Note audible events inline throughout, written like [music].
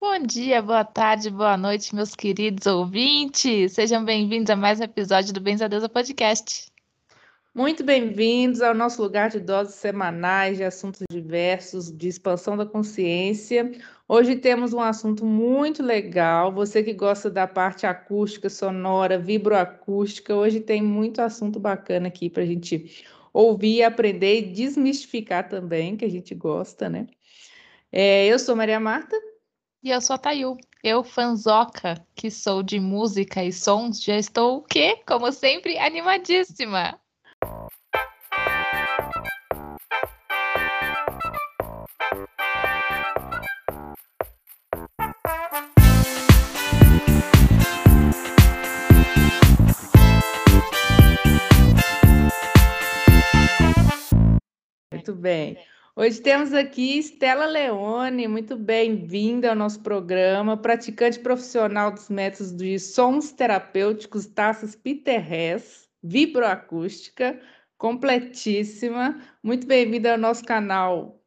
Bom dia, boa tarde, boa noite, meus queridos ouvintes. Sejam bem-vindos a mais um episódio do Bens a Deusa Podcast. Muito bem-vindos ao nosso lugar de doses semanais de assuntos diversos, de expansão da consciência. Hoje temos um assunto muito legal. Você que gosta da parte acústica, sonora, vibroacústica, hoje tem muito assunto bacana aqui para a gente ouvir, aprender e desmistificar também, que a gente gosta, né? É, eu sou Maria Marta. E eu sou a Tayu. Eu, fanzoca, que sou de música e sons, já estou o quê? Como sempre, animadíssima! Muito bem. Hoje temos aqui Estela Leone, muito bem-vinda ao nosso programa, praticante profissional dos métodos de sons terapêuticos, taças Peter Hess, vibroacústica, completíssima. Muito bem-vinda ao nosso canal.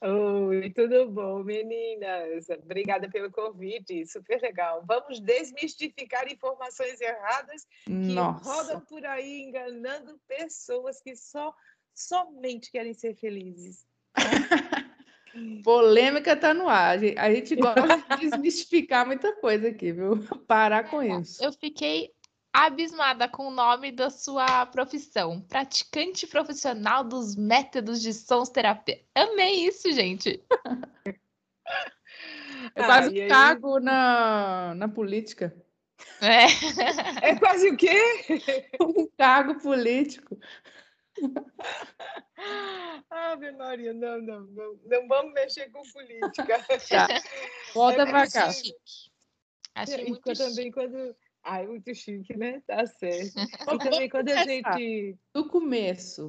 Oi, tudo bom, meninas? Obrigada pelo convite, super legal. Vamos desmistificar informações erradas que Nossa. rodam por aí enganando pessoas que só somente querem ser felizes. [laughs] Polêmica está no ar. A gente gosta de desmistificar muita coisa aqui, viu? Parar com isso. Eu fiquei abismada com o nome da sua profissão. Praticante profissional dos métodos de sons terapia. Amei isso, gente. [laughs] É quase ah, um cargo na, na política. É. é quase o quê? [laughs] Um cargo político. [laughs] Ave Maria, não, não, não, não vamos mexer com política. Tá. Volta é para cá. Achei muito e também quando. Ai, muito chique, né? Tá certo. [laughs] E também quando a gente. Do começo.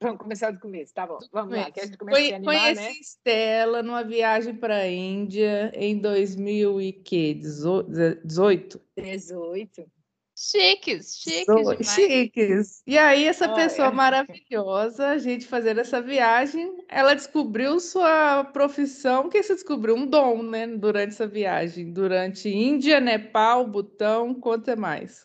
Vamos começar do começo, tá bom. Vamos lá, que a gente começa a animar, Conheci né? Estela numa viagem para a Índia em 2018. 18. Chiques, chiques. chiques. E aí, essa Olha. pessoa maravilhosa, a gente fazendo essa viagem, ela descobriu sua profissão, que você descobriu um dom, né, durante essa viagem, durante Índia, Nepal, Butão, conta mais.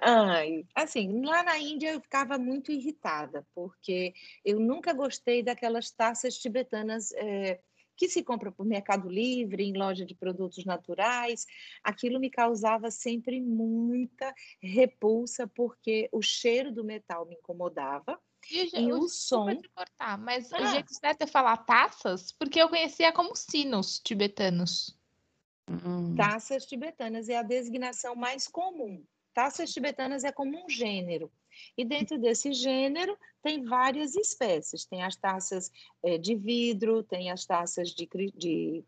Ai, assim, lá na Índia eu ficava muito irritada, porque eu nunca gostei daquelas taças tibetanas. É, que se compra por Mercado Livre, em loja de produtos naturais, aquilo me causava sempre muita repulsa, porque o cheiro do metal me incomodava. E, e o som. De cortar, mas ah. o jeito certo é falar taças, porque eu conhecia como sinos tibetanos. Hum. Taças tibetanas é a designação mais comum. Taças tibetanas é como um gênero. E dentro desse gênero tem várias espécies. Tem as taças é, de vidro, tem as taças de, de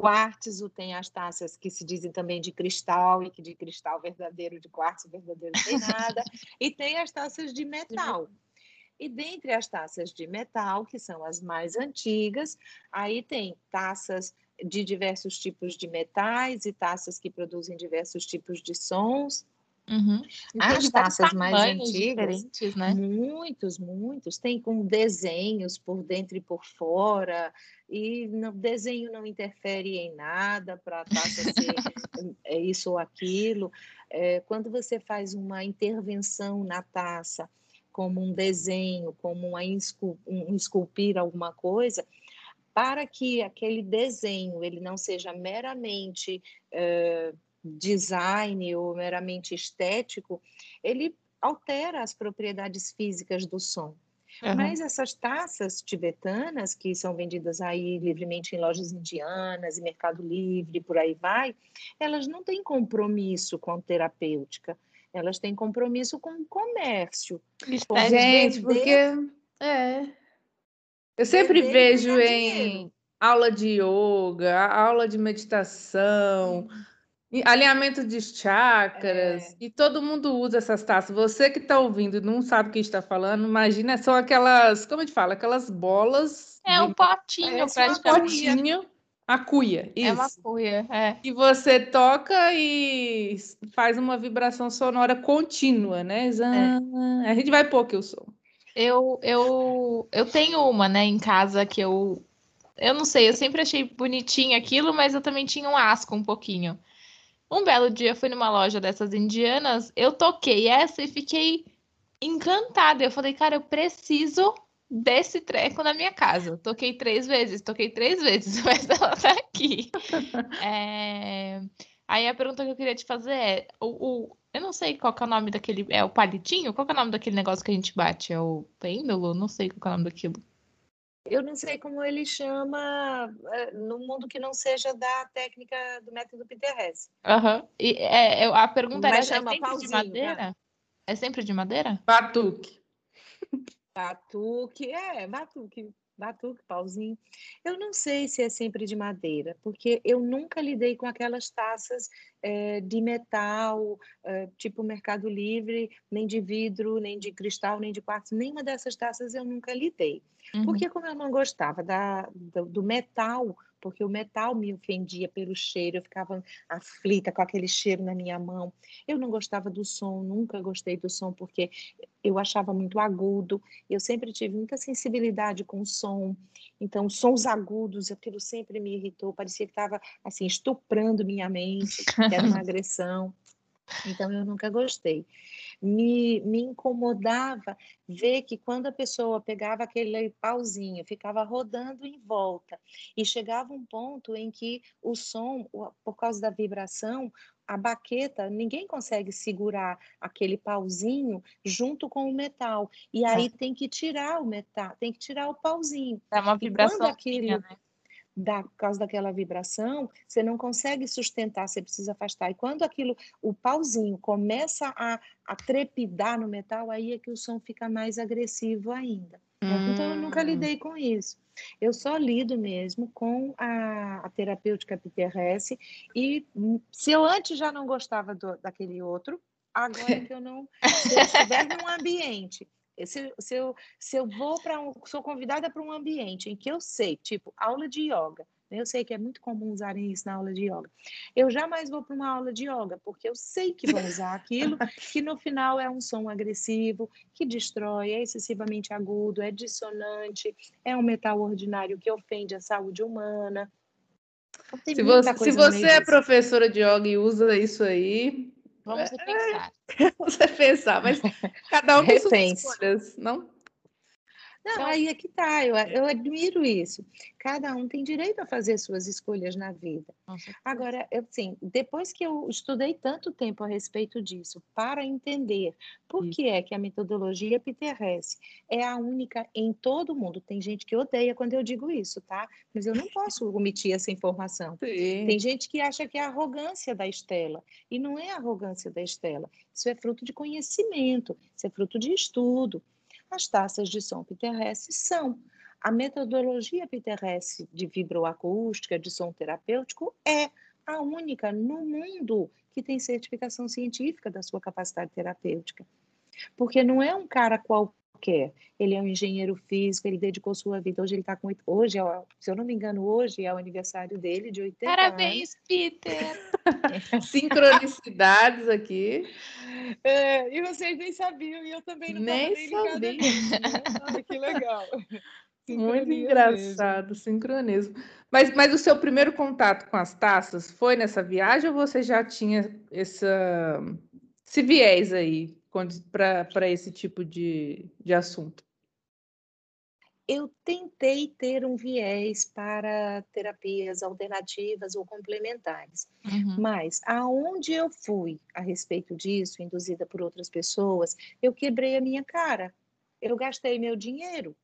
quartzo, tem as taças que se dizem também de cristal, e que de cristal verdadeiro, de quartzo verdadeiro não tem nada, e tem as taças de metal. E dentre as taças de metal, que são as mais antigas, aí tem taças de diversos tipos de metais e taças que produzem diversos tipos de sons. Uhum. As taças mais antigas, né? muitos, muitos, tem com desenhos por dentro e por fora, e o desenho não interfere em nada para a taça ser é [laughs] isso ou aquilo. É, quando você faz uma intervenção na taça, como um desenho, como uma um esculpir alguma coisa, para que aquele desenho ele não seja meramente uh, design ou meramente estético, ele altera as propriedades físicas do som. Uhum. Mas essas taças tibetanas, que são vendidas aí livremente em lojas indianas e Mercado Livre, por aí vai, elas não têm compromisso com terapêutica, elas têm compromisso com o comércio. Com Gente, porque. É. Eu sempre vejo em dinheiro. aula de yoga, aula de meditação. Uhum Alinhamento de chakras, é. e todo mundo usa essas taças. Você que está ouvindo e não sabe o que está falando, imagina, são aquelas, como a gente fala, aquelas bolas. É um potinho, é, praticamente. Um potinho, a cuia, isso. É uma cuia, é. E você toca e faz uma vibração sonora contínua, né? É. A gente vai pôr aqui o som. Eu, eu, eu tenho uma, né, em casa que eu eu não sei, eu sempre achei bonitinho aquilo, mas eu também tinha um asco um pouquinho. Um belo dia fui numa loja dessas indianas, eu toquei essa e fiquei encantada. Eu falei, cara, eu preciso desse treco na minha casa. Toquei três vezes, toquei três vezes, [laughs] mas ela tá aqui. [laughs] é... Aí a pergunta que eu queria te fazer é: o, o, eu não sei qual é o nome daquele. É o palitinho? Qual é o nome daquele negócio que a gente bate? É o pêndulo? Não sei qual é o nome daquilo. Eu não sei como ele chama é, no mundo que não seja da técnica do método Peter Hess. Uhum. E é, a pergunta era: chama é sempre de madeira? Tá? É sempre de madeira? Batuque. Batuque, é, batuque batuque, pauzinho. Eu não sei se é sempre de madeira, porque eu nunca lidei com aquelas taças é, de metal, é, tipo Mercado Livre, nem de vidro, nem de cristal, nem de quartzo. Nenhuma dessas taças eu nunca lidei. Uhum. Porque como eu não gostava da, do, do metal, porque o metal me ofendia pelo cheiro, eu ficava aflita com aquele cheiro na minha mão. Eu não gostava do som, nunca gostei do som, porque eu achava muito agudo. Eu sempre tive muita sensibilidade com o som. Então, sons agudos, aquilo sempre me irritou, parecia que estava assim estuprando minha mente, era uma [laughs] agressão. Então, eu nunca gostei. Me, me incomodava ver que quando a pessoa pegava aquele pauzinho, ficava rodando em volta, e chegava um ponto em que o som, por causa da vibração, a baqueta, ninguém consegue segurar aquele pauzinho junto com o metal. E aí é. tem que tirar o metal, tem que tirar o pauzinho. É uma vibração. E quando aquilo, né? Da, por causa daquela vibração, você não consegue sustentar, você precisa afastar. E quando aquilo, o pauzinho começa a, a trepidar no metal, aí é que o som fica mais agressivo ainda. Hum. Então, eu nunca hum. lidei com isso. Eu só lido mesmo com a, a terapêutica PTRS e hum, se eu antes já não gostava do, daquele outro, agora [laughs] que eu não, se eu estiver num ambiente se, se, eu, se eu vou para um, sou convidada para um ambiente em que eu sei, tipo, aula de yoga, né? eu sei que é muito comum usarem isso na aula de yoga. Eu jamais vou para uma aula de yoga, porque eu sei que vão usar aquilo que no final é um som agressivo, que destrói, é excessivamente agudo, é dissonante, é um metal ordinário que ofende a saúde humana. Então, se você, se você é professora de yoga e usa isso aí, Vamos repensar. [laughs] Vamos repensar, mas cada um tem suas escolhas, não? Não, então, aí é que tá, eu, eu admiro isso. Cada um tem direito a fazer suas escolhas na vida. Agora, eu, assim, depois que eu estudei tanto tempo a respeito disso, para entender por que é que a metodologia PTRS é a única em todo o mundo. Tem gente que odeia quando eu digo isso, tá? Mas eu não posso omitir essa informação. Sim. Tem gente que acha que é arrogância da Estela, e não é arrogância da Estela. Isso é fruto de conhecimento, isso é fruto de estudo. As taças de som PTRS são. A metodologia PTRS de vibroacústica, de som terapêutico, é a única no mundo que tem certificação científica da sua capacidade terapêutica. Porque não é um cara qualquer, ele é um engenheiro físico, ele dedicou sua vida. Hoje ele está com. Hoje, se eu não me engano, hoje é o aniversário dele, de 80 Parabéns, anos. Peter! [laughs] Sincronicidades aqui. É, e vocês nem sabiam, e eu também não nem sabia. Olha que legal. [laughs] Muito engraçado, mesmo. sincronismo. Mas, mas o seu primeiro contato com as taças foi nessa viagem ou você já tinha essa, esse viés aí para esse tipo de, de assunto? eu tentei ter um viés para terapias alternativas ou complementares, uhum. mas aonde eu fui a respeito disso, induzida por outras pessoas, eu quebrei a minha cara. Eu gastei meu dinheiro,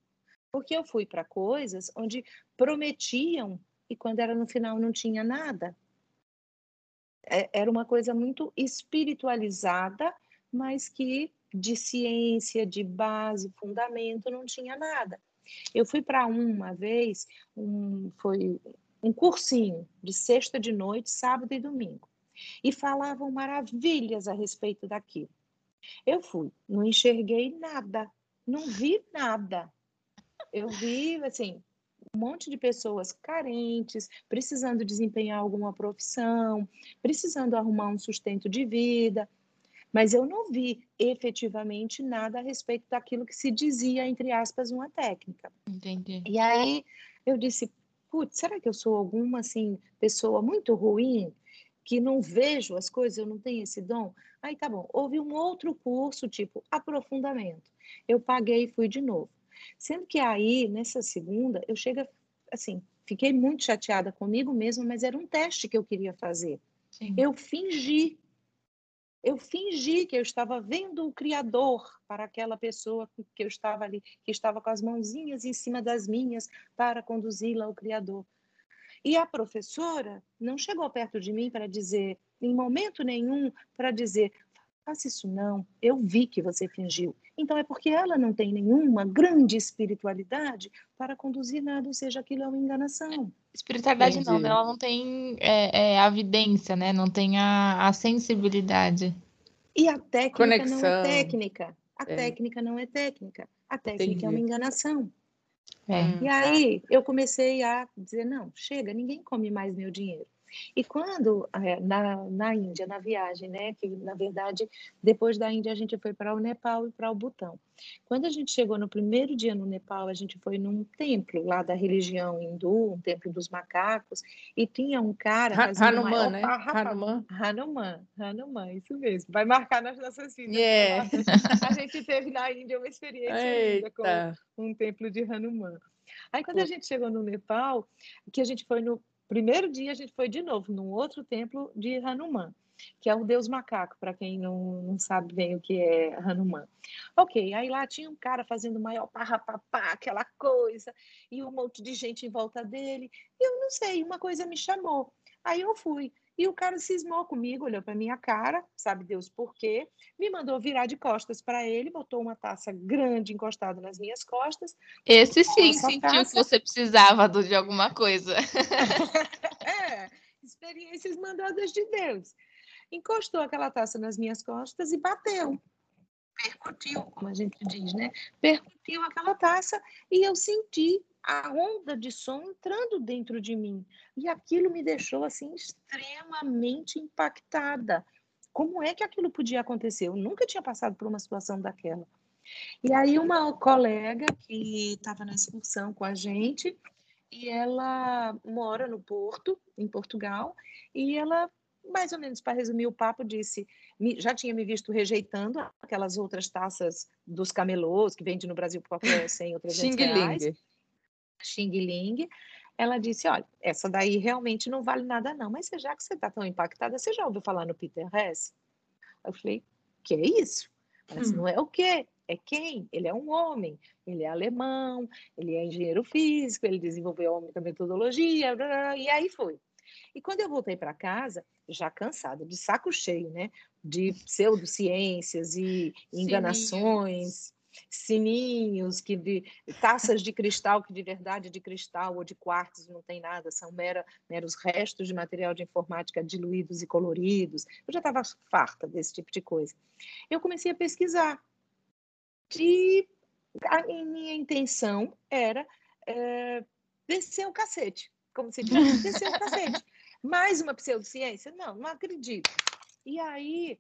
porque eu fui para coisas onde prometiam e quando era no final não tinha nada. É, era uma coisa muito espiritualizada, mas que de ciência, de base, fundamento, não tinha nada. Eu fui para uma vez, um, foi um cursinho de sexta de noite, sábado e domingo. E falavam maravilhas a respeito daquilo. Eu fui, não enxerguei nada, não vi nada. Eu vi, assim, um monte de pessoas carentes, precisando desempenhar alguma profissão, precisando arrumar um sustento de vida mas eu não vi efetivamente nada a respeito daquilo que se dizia, entre aspas, uma técnica. Entendi. E aí eu disse, putz, será que eu sou alguma assim pessoa muito ruim? que não vejo as coisas, eu não tenho esse dom. Aí tá bom, houve um outro curso, tipo aprofundamento. Eu paguei e fui de novo. Sendo que aí, nessa segunda, eu chego, assim, fiquei muito chateada comigo mesma, mas era um teste que eu queria fazer. Sim. Eu fingi. Eu fingi que eu estava vendo o Criador para aquela pessoa que eu estava ali, que estava com as mãozinhas em cima das minhas para conduzi-la ao Criador. E a professora não chegou perto de mim para dizer, em momento nenhum, para dizer: faça isso não, eu vi que você fingiu. Então é porque ela não tem nenhuma grande espiritualidade para conduzir nada, ou seja, aquilo é uma enganação. Espiritualidade Entendi. não, ela não tem é, é, a vidência, né? Não tem a, a sensibilidade. E a técnica Conexão. não é técnica. A é. técnica não é técnica. A técnica Entendi. é uma enganação. É. E aí eu comecei a dizer, não, chega, ninguém come mais meu dinheiro. E quando, é, na, na Índia, na viagem, né, que na verdade, depois da Índia a gente foi para o Nepal e para o Butão. Quando a gente chegou no primeiro dia no Nepal, a gente foi num templo lá da religião hindu, um templo dos macacos, e tinha um cara... Hanuman, né? Hanuman. Hanuman, Hanuman, isso mesmo. Vai marcar nas nossas vidas. Yeah. A gente teve na Índia uma experiência com um templo de Hanuman. Aí quando a gente chegou no Nepal, que a gente foi no Primeiro dia a gente foi de novo num outro templo de Hanuman, que é o deus macaco, para quem não, não sabe bem o que é Hanuman. Ok, aí lá tinha um cara fazendo maior parrapapá, aquela coisa, e um monte de gente em volta dele. E eu não sei, uma coisa me chamou. Aí eu fui. E o cara cismou comigo, olhou para minha cara, sabe Deus por quê, me mandou virar de costas para ele, botou uma taça grande encostada nas minhas costas. Esse sim sentiu taça. que você precisava de alguma coisa. [laughs] é, experiências mandadas de Deus. Encostou aquela taça nas minhas costas e bateu. Percutiu, como a gente diz, né? Percutiu aquela taça e eu senti a onda de som entrando dentro de mim. E aquilo me deixou assim extremamente impactada. Como é que aquilo podia acontecer? Eu nunca tinha passado por uma situação daquela. E aí uma colega que estava na excursão com a gente, e ela mora no Porto, em Portugal, e ela mais ou menos para resumir o papo, disse: já tinha me visto rejeitando aquelas outras taças dos camelôs que vende no Brasil por qualquer 100 ou 300 reais. Xing Ling, ela disse: Olha, essa daí realmente não vale nada, não, mas já que você está tão impactada, você já ouviu falar no Peter Hess? Eu falei: Que é isso? Mas hum. não é o quê? É quem? Ele é um homem, ele é alemão, ele é engenheiro físico, ele desenvolveu a metodologia, blá, blá, e aí foi. E quando eu voltei para casa, já cansada, de saco cheio, né? De [laughs] pseudociências e enganações, sininhos, que de, taças de cristal que de verdade de cristal ou de quartzo não tem nada, são mera, meros restos de material de informática diluídos e coloridos. Eu já estava farta desse tipo de coisa. Eu comecei a pesquisar. E a minha intenção era é, descer o cacete, como se diz, descer o cacete. Mais uma pseudociência? Não, não acredito. E aí,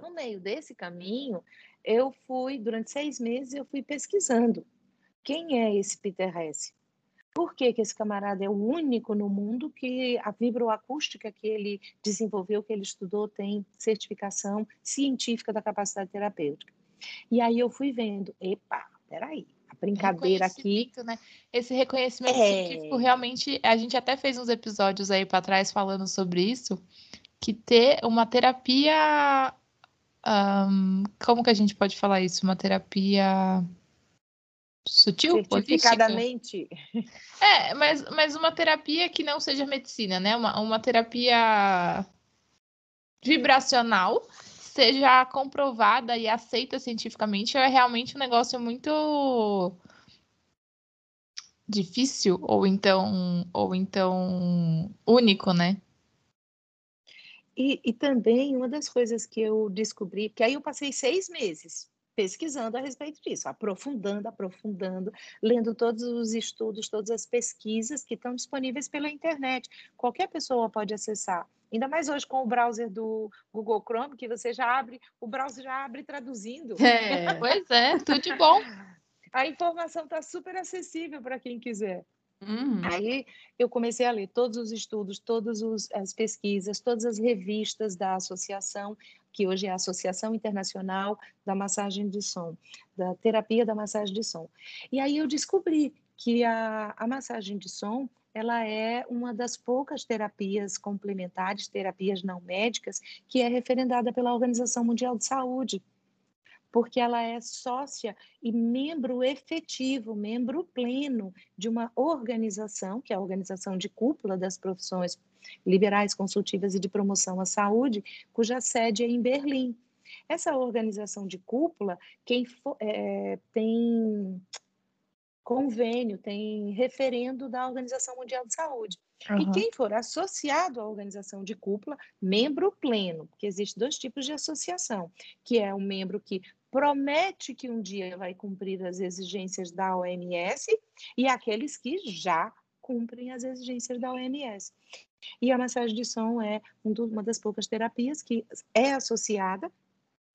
no meio desse caminho, eu fui, durante seis meses, eu fui pesquisando quem é esse Peter Hesse. Por que, que esse camarada é o único no mundo que a vibroacústica que ele desenvolveu, que ele estudou, tem certificação científica da capacidade terapêutica? E aí eu fui vendo, epa, peraí, a brincadeira aqui. Né? Esse reconhecimento é... científico, realmente, a gente até fez uns episódios aí para trás falando sobre isso, que ter uma terapia um, como que a gente pode falar isso? Uma terapia sutil, Certificadamente. É, mas, mas uma terapia que não seja medicina, né? Uma, uma terapia vibracional seja comprovada e aceita cientificamente é realmente um negócio muito difícil ou então ou então único, né? E, e também uma das coisas que eu descobri, que aí eu passei seis meses pesquisando a respeito disso, aprofundando, aprofundando, lendo todos os estudos, todas as pesquisas que estão disponíveis pela internet. Qualquer pessoa pode acessar. Ainda mais hoje com o browser do Google Chrome, que você já abre, o browser já abre traduzindo. É, [laughs] pois é, tudo de bom. A informação está super acessível para quem quiser. Uhum. Aí eu comecei a ler todos os estudos, todas as pesquisas, todas as revistas da associação, que hoje é a Associação Internacional da Massagem de Som, da Terapia da Massagem de Som. E aí eu descobri que a, a massagem de som ela é uma das poucas terapias complementares, terapias não médicas, que é referendada pela Organização Mundial de Saúde porque ela é sócia e membro efetivo, membro pleno de uma organização, que é a organização de cúpula das profissões liberais, consultivas e de promoção à saúde, cuja sede é em Berlim. Essa organização de cúpula, quem for, é, tem convênio, tem referendo da Organização Mundial de Saúde. Uhum. E quem for associado à organização de cúpula, membro pleno, porque existem dois tipos de associação, que é um membro que promete que um dia vai cumprir as exigências da OMS e aqueles que já cumprem as exigências da OMS. E a massagem de som é uma das poucas terapias que é associada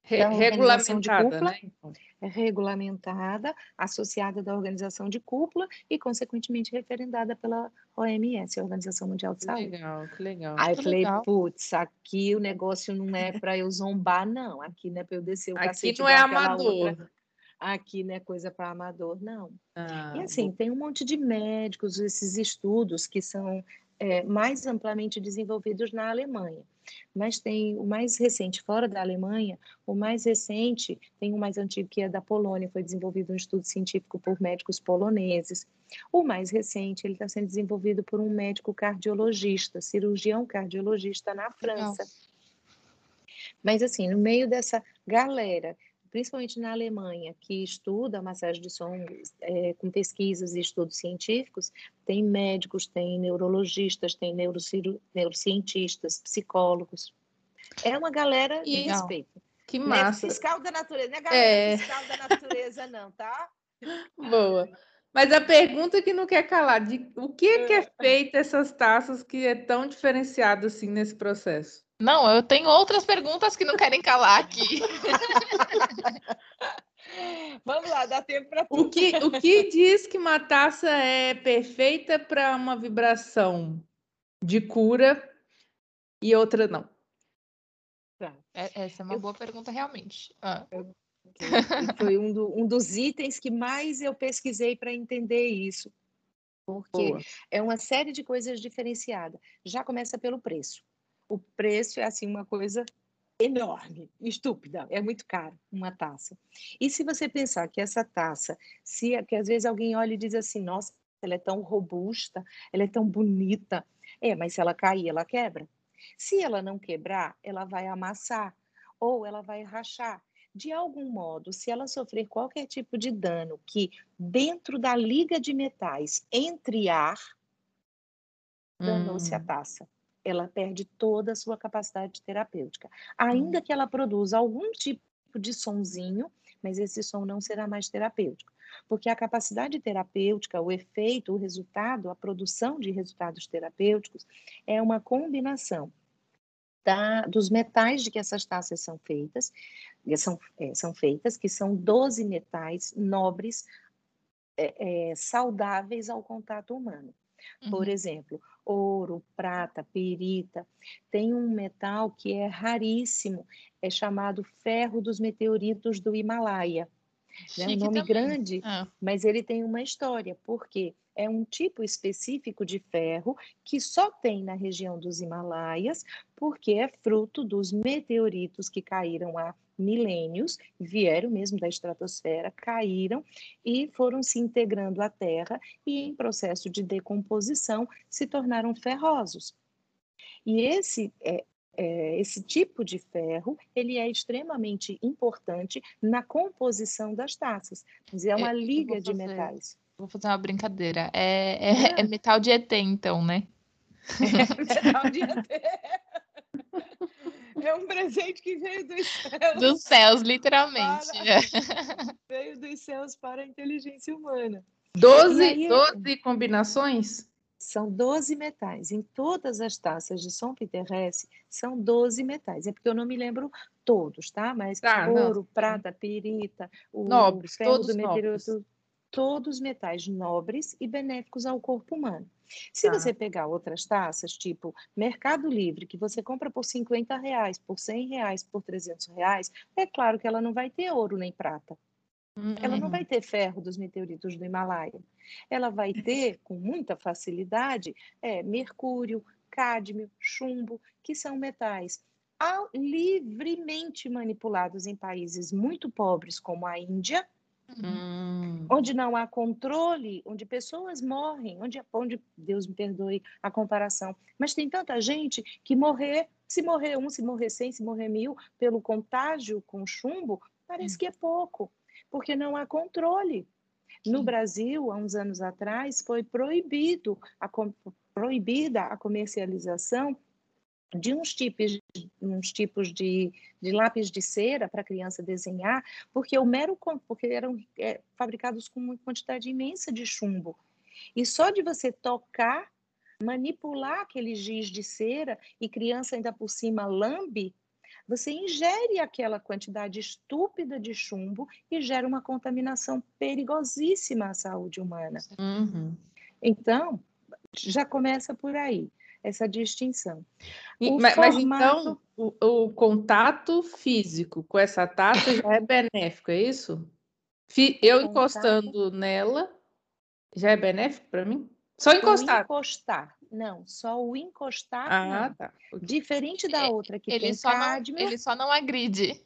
Re regulamentada, cúpula, né? Então. É regulamentada, associada da organização de cúpula e, consequentemente, referendada pela OMS, a Organização Mundial de Saúde. Que legal, que legal. Aí eu falei, putz, aqui o negócio não é para eu zombar, não. Aqui não é para eu descer o aqui não é amador. Outra. Aqui não é coisa para amador, não. Ah, e assim, bom. tem um monte de médicos, esses estudos que são é, mais amplamente desenvolvidos na Alemanha. Mas tem o mais recente fora da Alemanha, o mais recente, tem o mais antigo que é da Polônia, foi desenvolvido um estudo científico por médicos poloneses. O mais recente, ele está sendo desenvolvido por um médico cardiologista, cirurgião cardiologista na França. Nossa. Mas assim, no meio dessa galera principalmente na Alemanha, que estuda a massagem de som é, com pesquisas e estudos científicos, tem médicos, tem neurologistas, tem neurocientistas, psicólogos. É uma galera de Legal. respeito. Que é massa. Não é fiscal da natureza, não é galera é... fiscal da natureza, não, tá? [laughs] Boa. Mas a pergunta que não quer calar, de o que é, que é feita essas taças que é tão diferenciado assim nesse processo? Não, eu tenho outras perguntas que não querem calar aqui. [laughs] Vamos lá, dá tempo para tudo. O que, o que diz que uma taça é perfeita para uma vibração de cura e outra não? Tá. É, essa é uma eu... boa pergunta, realmente. Ah. [laughs] Foi um, do, um, dos itens que mais eu pesquisei para entender isso. Porque boa. é uma série de coisas diferenciadas. Já começa pelo preço o preço é assim uma coisa enorme, estúpida, é muito caro uma taça. E se você pensar que essa taça, se que às vezes alguém olha e diz assim, nossa, ela é tão robusta, ela é tão bonita, é, mas se ela cair, ela quebra. Se ela não quebrar, ela vai amassar ou ela vai rachar. De algum modo, se ela sofrer qualquer tipo de dano que dentro da liga de metais entre ar, danou-se hum. a taça ela perde toda a sua capacidade terapêutica. Ainda hum. que ela produza algum tipo de sonzinho, mas esse som não será mais terapêutico. Porque a capacidade terapêutica, o efeito, o resultado, a produção de resultados terapêuticos é uma combinação da, dos metais de que essas taças são feitas, são, é, são feitas, que são 12 metais nobres, é, é, saudáveis ao contato humano. Uhum. Por exemplo, ouro, prata, perita. Tem um metal que é raríssimo, é chamado ferro dos meteoritos do Himalaia. É um nome também. grande, ah. mas ele tem uma história, porque é um tipo específico de ferro que só tem na região dos Himalaias, porque é fruto dos meteoritos que caíram há milênios, vieram mesmo da estratosfera, caíram e foram se integrando à Terra e, em processo de decomposição, se tornaram ferrosos. E esse é, é, esse tipo de ferro ele é extremamente importante na composição das taças. É uma liga fazer, de metais. Vou fazer uma brincadeira. É, é, é metal de ET, então, né? É metal de [laughs] ET. [laughs] É um presente que veio dos céus. Dos céus, literalmente. Para... [laughs] veio dos céus para a inteligência humana. Doze, aí, doze combinações? São 12 metais. Em todas as taças de São Peterrense, são 12 metais. É porque eu não me lembro todos, tá? Mas tá, ouro, não. prata, pirita, o nobres, ferro todos do meteorito. todos metais nobres e benéficos ao corpo humano. Se tá. você pegar outras taças, tipo Mercado Livre, que você compra por 50 reais, por 100 reais, por 300 reais, é claro que ela não vai ter ouro nem prata. Uhum. Ela não vai ter ferro dos meteoritos do Himalaia. Ela vai ter, com muita facilidade, é, mercúrio, cádmio, chumbo, que são metais livremente manipulados em países muito pobres, como a Índia, Hum. Onde não há controle, onde pessoas morrem, onde, onde, Deus me perdoe a comparação, mas tem tanta gente que morrer, se morrer um, se morrer cem, se morrer mil, pelo contágio com chumbo, parece hum. que é pouco, porque não há controle. No Brasil, há uns anos atrás, foi proibido a, proibida a comercialização de uns tipos, uns tipos de, de lápis de cera para a criança desenhar, porque o mero porque eram é, fabricados com uma quantidade imensa de chumbo. E só de você tocar, manipular aquele giz de cera e criança ainda por cima lambe, você ingere aquela quantidade estúpida de chumbo e gera uma contaminação perigosíssima à saúde humana. Uhum. Então, já começa por aí essa distinção. E, mas, formato... mas, então o, o, contato físico com essa taça já é benéfico, é isso? Eu contato... encostando nela já é benéfico para mim? Só encostar. O encostar, não, só o encostar. Ah, não. tá. Diferente da é, outra que ele tem só cádmio. Não, ele só não agride.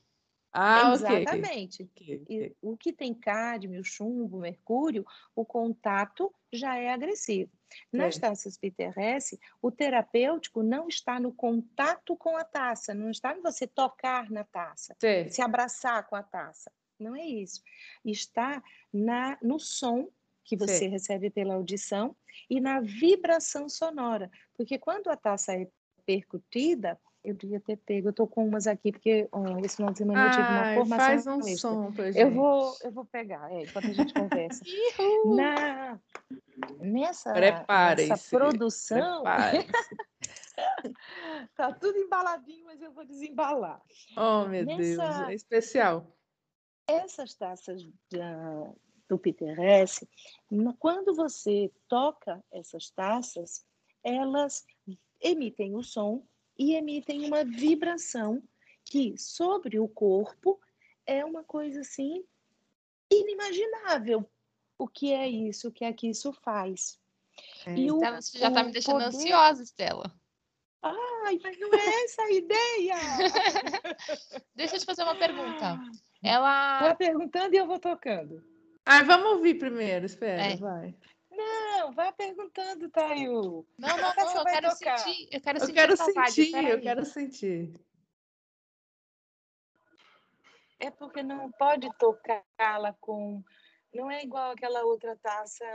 Ah, Exatamente. Okay. Okay. o que tem cádmio, chumbo, mercúrio, o contato já é agressivo. Nas é. taças PTRS, o terapêutico não está no contato com a taça, não está em você tocar na taça, Sim. se abraçar com a taça. Não é isso. Está na, no som que você Sim. recebe pela audição e na vibração sonora. Porque quando a taça é percutida, eu devia ter pego. Eu tô com umas aqui, porque ó, esse final de semana eu tive uma formação. Faz um extra. som pra gente. Eu vou, eu vou pegar, é, enquanto a gente [laughs] conversa. Na, nessa, nessa produção. [laughs] tá tudo embaladinho, mas eu vou desembalar. Oh, meu nessa, Deus, é especial. Essas taças da, do Peter S, quando você toca essas taças, elas emitem o som e emitem uma vibração que sobre o corpo é uma coisa assim inimaginável. O que é isso? O que é que isso faz? É. E o, você já está me deixando poder... ansiosa, Estela. Ai, mas não é essa a ideia! [laughs] Deixa eu te fazer uma pergunta. Ela. Vai perguntando e eu vou tocando. Ah, vamos ouvir primeiro, espera, é. vai. Não, vai perguntando, Tayo. Não, não, não, eu quero tocar. sentir. Eu quero eu sentir. Quero sentir eu quero sentir. É porque não pode tocá-la com. Não é igual aquela outra taça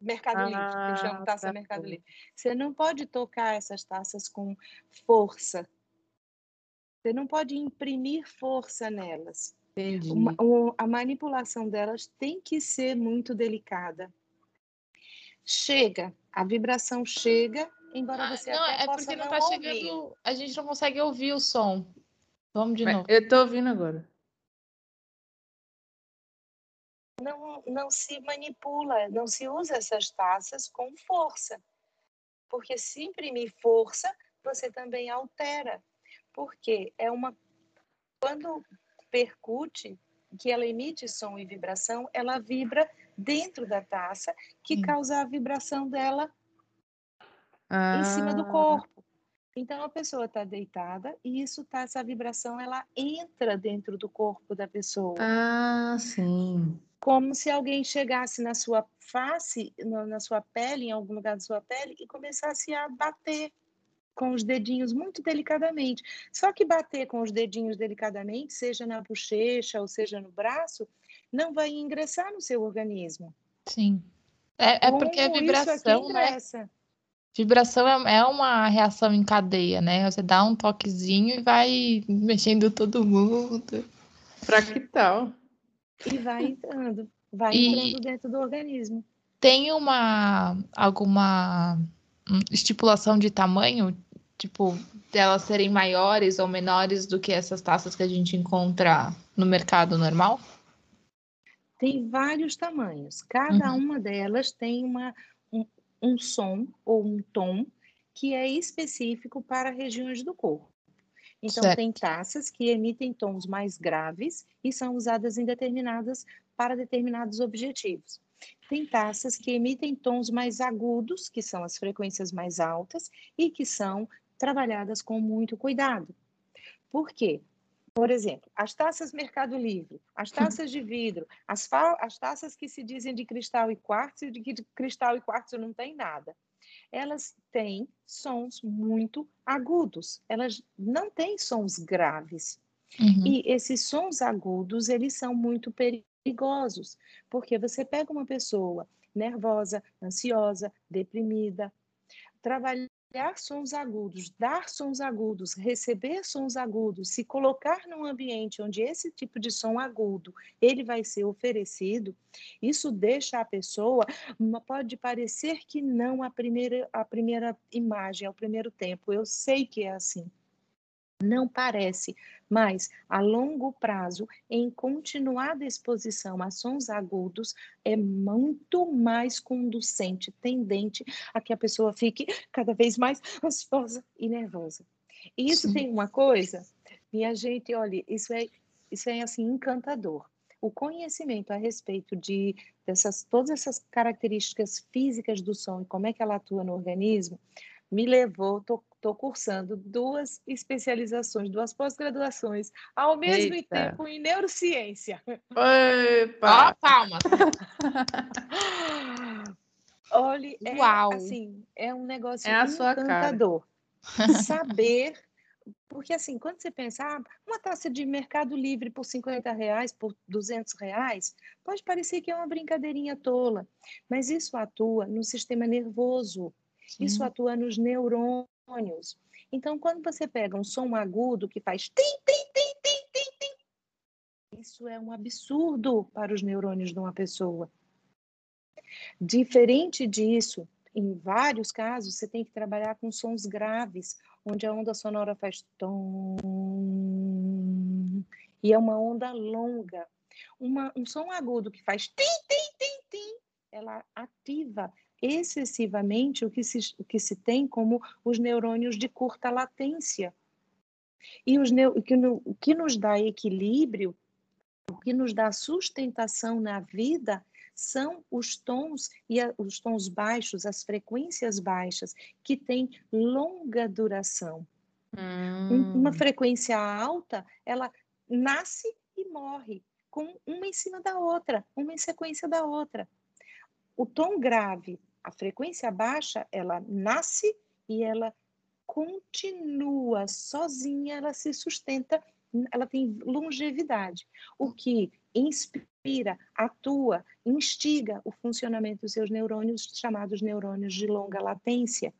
Mercado ah, Livre, que eu chamo taça tá Mercado Livre. Você não pode tocar essas taças com força. Você não pode imprimir força nelas. Entendi. Uma, uma, a manipulação delas tem que ser muito delicada chega, a vibração chega, embora ah, você não, até é porque não, não tá ouvir. chegando, a gente não consegue ouvir o som. Vamos de novo. Eu tô ouvindo agora. Não, não se manipula, não se usa essas taças com força. Porque se imprimir força, você também altera. Porque é uma quando percute, que ela emite som e vibração, ela vibra dentro da taça, que hum. causa a vibração dela ah. em cima do ah. corpo. Então a pessoa está deitada e isso tá essa vibração ela entra dentro do corpo da pessoa. Ah, sim. Como se alguém chegasse na sua face, na sua pele, em algum lugar da sua pele e começasse a bater com os dedinhos muito delicadamente. Só que bater com os dedinhos delicadamente, seja na bochecha ou seja no braço, não vai ingressar no seu organismo. Sim. É, é porque a vibração, né? Vibração é, é uma reação em cadeia, né? Você dá um toquezinho e vai mexendo todo mundo. Fractal. E vai entrando, vai e entrando dentro do organismo. Tem uma alguma hum, estipulação de tamanho, tipo, delas serem maiores ou menores do que essas taças que a gente encontra no mercado normal? tem vários tamanhos. Cada uhum. uma delas tem uma, um, um som ou um tom que é específico para regiões do corpo. Então, certo. tem taças que emitem tons mais graves e são usadas em determinadas para determinados objetivos. Tem taças que emitem tons mais agudos, que são as frequências mais altas e que são trabalhadas com muito cuidado. Por quê? Por exemplo, as taças Mercado Livre, as taças de vidro, as, as taças que se dizem de cristal e quartzo, de que de cristal e quartzo não tem nada. Elas têm sons muito agudos, elas não têm sons graves. Uhum. E esses sons agudos, eles são muito perigosos, porque você pega uma pessoa nervosa, ansiosa, deprimida, trabalhar criar sons agudos, dar sons agudos, receber sons agudos, se colocar num ambiente onde esse tipo de som agudo ele vai ser oferecido, isso deixa a pessoa, pode parecer que não a primeira, a primeira imagem, ao primeiro tempo. Eu sei que é assim. Não parece, mas a longo prazo, em continuada exposição a sons agudos, é muito mais conducente, tendente a que a pessoa fique cada vez mais ansiosa e nervosa. E isso Sim. tem uma coisa, minha gente, olha, isso é, isso é assim encantador. O conhecimento a respeito de dessas, todas essas características físicas do som e como é que ela atua no organismo, me levou, tô estou cursando duas especializações, duas pós-graduações, ao mesmo Eita. tempo em neurociência. Epa! Ó, palmas! [laughs] Olha, é, Uau. assim, é um negócio é encantador. [laughs] Saber, porque assim, quando você pensa, ah, uma taça de mercado livre por 50 reais, por 200 reais, pode parecer que é uma brincadeirinha tola, mas isso atua no sistema nervoso, Sim. isso atua nos neurônios. Então, quando você pega um som agudo que faz tim, tim, tim, tim, tim, tim, isso é um absurdo para os neurônios de uma pessoa. Diferente disso, em vários casos, você tem que trabalhar com sons graves, onde a onda sonora faz tom e é uma onda longa. Uma, um som agudo que faz tim, tim, tim, tim, ela ativa excessivamente o que se, o que se tem como os neurônios de curta latência. E os, que o que nos dá equilíbrio, o que nos dá sustentação na vida, são os tons e a, os tons baixos, as frequências baixas, que têm longa duração. Hum. Uma frequência alta, ela nasce e morre, com uma em cima da outra, uma em sequência da outra. O tom grave a frequência baixa, ela nasce e ela continua sozinha, ela se sustenta, ela tem longevidade. O que inspira, atua, instiga o funcionamento dos seus neurônios, chamados neurônios de longa latência.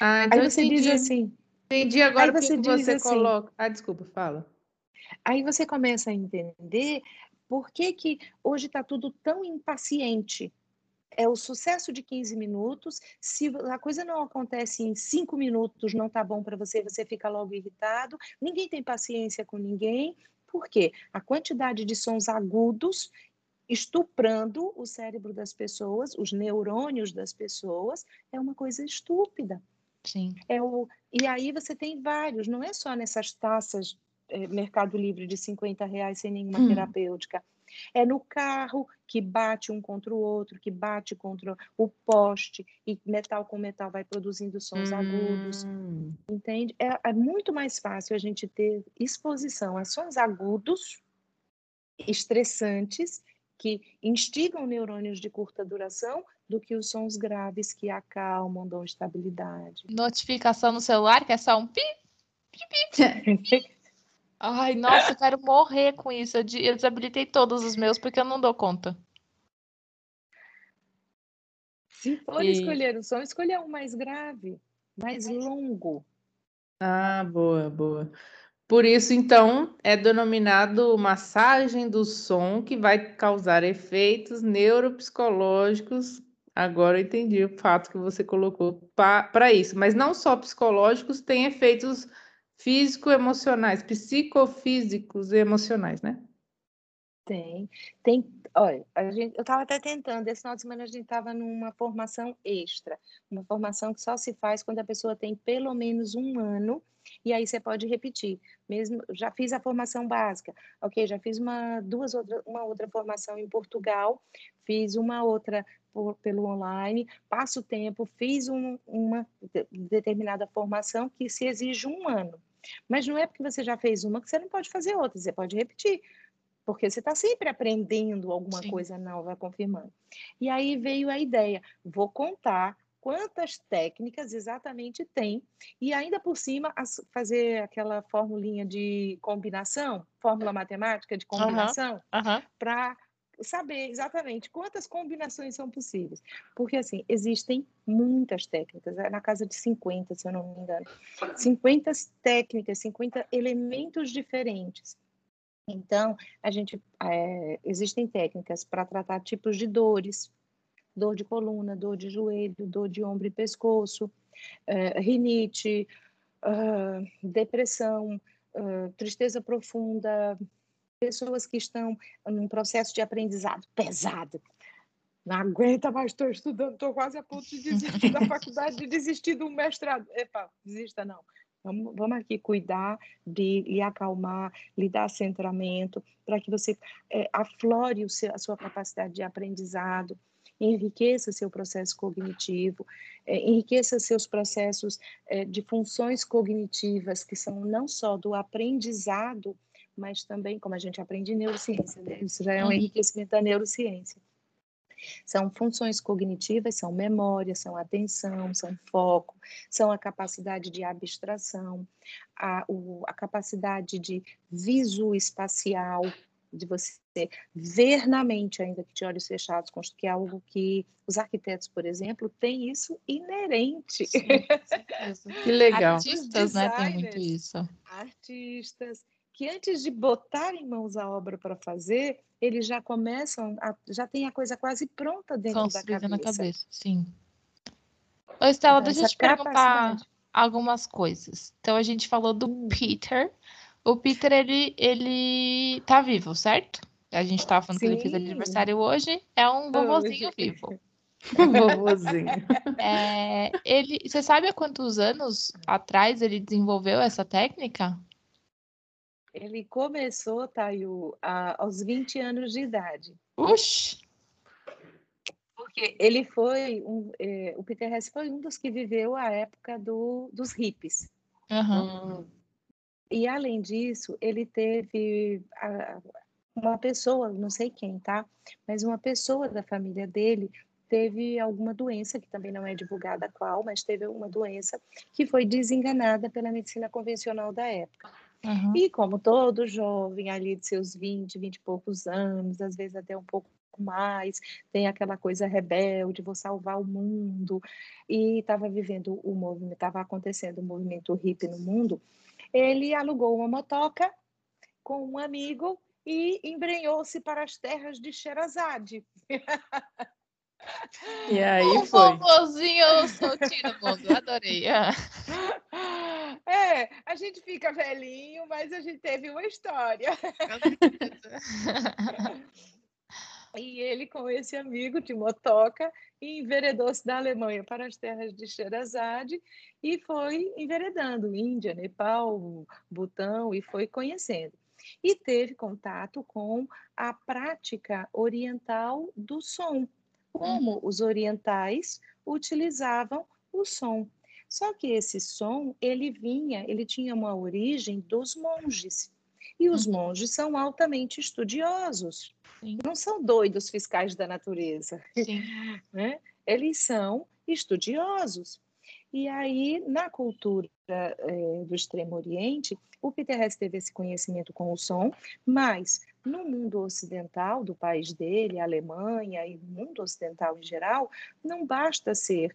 Ah, então aí você entendi. diz assim. Entendi agora o que você assim, coloca. Ah, desculpa, fala. Aí você começa a entender por que, que hoje está tudo tão impaciente é o sucesso de 15 minutos. Se a coisa não acontece em 5 minutos, não está bom para você, você fica logo irritado. Ninguém tem paciência com ninguém. Por quê? A quantidade de sons agudos estuprando o cérebro das pessoas, os neurônios das pessoas, é uma coisa estúpida. Sim. É o, e aí você tem vários, não é só nessas taças é, Mercado Livre de 50 reais sem nenhuma hum. terapêutica. É no carro que bate um contra o outro, que bate contra o poste, e metal com metal vai produzindo sons hum. agudos. Entende? É, é muito mais fácil a gente ter exposição a sons agudos, estressantes, que instigam neurônios de curta duração do que os sons graves que acalmam, dão estabilidade. Notificação no celular, que é só um pi, pi, pi. [laughs] Ai, nossa, eu quero morrer com isso. Eu, desabilitei todos os meus porque eu não dou conta. Se for e... escolher o som, escolha um mais grave, mais longo. Ah, boa, boa. Por isso, então, é denominado massagem do som que vai causar efeitos neuropsicológicos. Agora eu entendi o fato que você colocou para isso, mas não só psicológicos, tem efeitos físico-emocionais, psicofísicos e emocionais, né? Tem, tem. Olha, a gente, eu estava até tentando. Esse final de semana a gente estava numa formação extra, uma formação que só se faz quando a pessoa tem pelo menos um ano, e aí você pode repetir. Mesmo, já fiz a formação básica, ok? Já fiz uma, duas outra, uma outra formação em Portugal, fiz uma outra por, pelo online, passo tempo, fiz um, uma determinada formação que se exige um ano. Mas não é porque você já fez uma que você não pode fazer outra, você pode repetir porque você está sempre aprendendo alguma Sim. coisa nova, confirmando. E aí veio a ideia: vou contar quantas técnicas exatamente tem e ainda por cima fazer aquela formulinha de combinação, fórmula matemática de combinação, para saber exatamente quantas combinações são possíveis. Porque, assim, existem muitas técnicas, é na casa de 50, se eu não me engano. 50 técnicas, 50 elementos diferentes. Então, a gente é, existem técnicas para tratar tipos de dores, dor de coluna, dor de joelho, dor de ombro e pescoço, é, rinite, uh, depressão, uh, tristeza profunda, pessoas que estão num processo de aprendizado pesado. Não aguenta mais, estou estudando, estou quase a ponto de desistir da [laughs] faculdade, de desistir do mestrado. Epa, desista não. Vamos, vamos aqui cuidar de lhe acalmar, lhe dar centramento, para que você é, aflore seu, a sua capacidade de aprendizado, enriqueça seu processo cognitivo, é, enriqueça seus processos é, de funções cognitivas, que são não só do aprendizado, mas também, como a gente aprende em neurociência, né? isso já é um uhum. enriquecimento da neurociência. São funções cognitivas, são memória, são atenção, são foco, são a capacidade de abstração, a, o, a capacidade de visoespacial, de você ver na mente, ainda que de olhos fechados, que é algo que os arquitetos, por exemplo, têm isso inerente. Sim, [laughs] que legal. Artistas, né, tem muito isso. Artistas, que antes de botar em mãos a obra para fazer, eles já começam, a, já tem a coisa quase pronta dentro Construída da cabeça. na cabeça, sim. Ô, Estela, deixa eu te perguntar algumas coisas. Então, a gente falou do hum. Peter. O Peter, ele, ele tá vivo, certo? A gente estava falando sim. que ele fez aniversário hoje. É um vovozinho vivo. [laughs] Um vovozinho. [laughs] É, ele, você sabe há quantos anos atrás ele desenvolveu essa técnica? Ele começou, Tayo, aos 20 anos de idade. Oxi! Porque ele foi, um, é, o Peter Hess foi um dos que viveu a época do, dos hippies. Uhum. E, além disso, ele teve a, uma pessoa, não sei quem, tá? Mas uma pessoa da família dele teve alguma doença, que também não é divulgada qual, mas teve uma doença que foi desenganada pela medicina convencional da época. Uhum. E como todo jovem ali de seus 20, 20 e poucos anos, às vezes até um pouco mais, tem aquela coisa rebelde, vou salvar o mundo, e estava vivendo o movimento, estava acontecendo o movimento hippie no mundo, ele alugou uma motoca com um amigo e embrenhou-se para as terras de Sherazade. [laughs] E aí um foi. Um vovozinho soltinho no mundo, adorei. Ah. [laughs] É, a gente fica velhinho, mas a gente teve uma história. [laughs] e ele, com esse amigo de motoca, enveredou-se da Alemanha para as terras de Sherazade e foi enveredando Índia, Nepal, Butão e foi conhecendo. E teve contato com a prática oriental do som, como uhum. os orientais utilizavam o som. Só que esse som, ele vinha, ele tinha uma origem dos monges. E os uhum. monges são altamente estudiosos. Sim. Não são doidos fiscais da natureza. [laughs] Né? Eles são estudiosos. E aí, na cultura é, do Extremo Oriente, o Peter Hess teve esse conhecimento com o som, mas no mundo ocidental, do país dele, a Alemanha e mundo ocidental em geral, não basta ser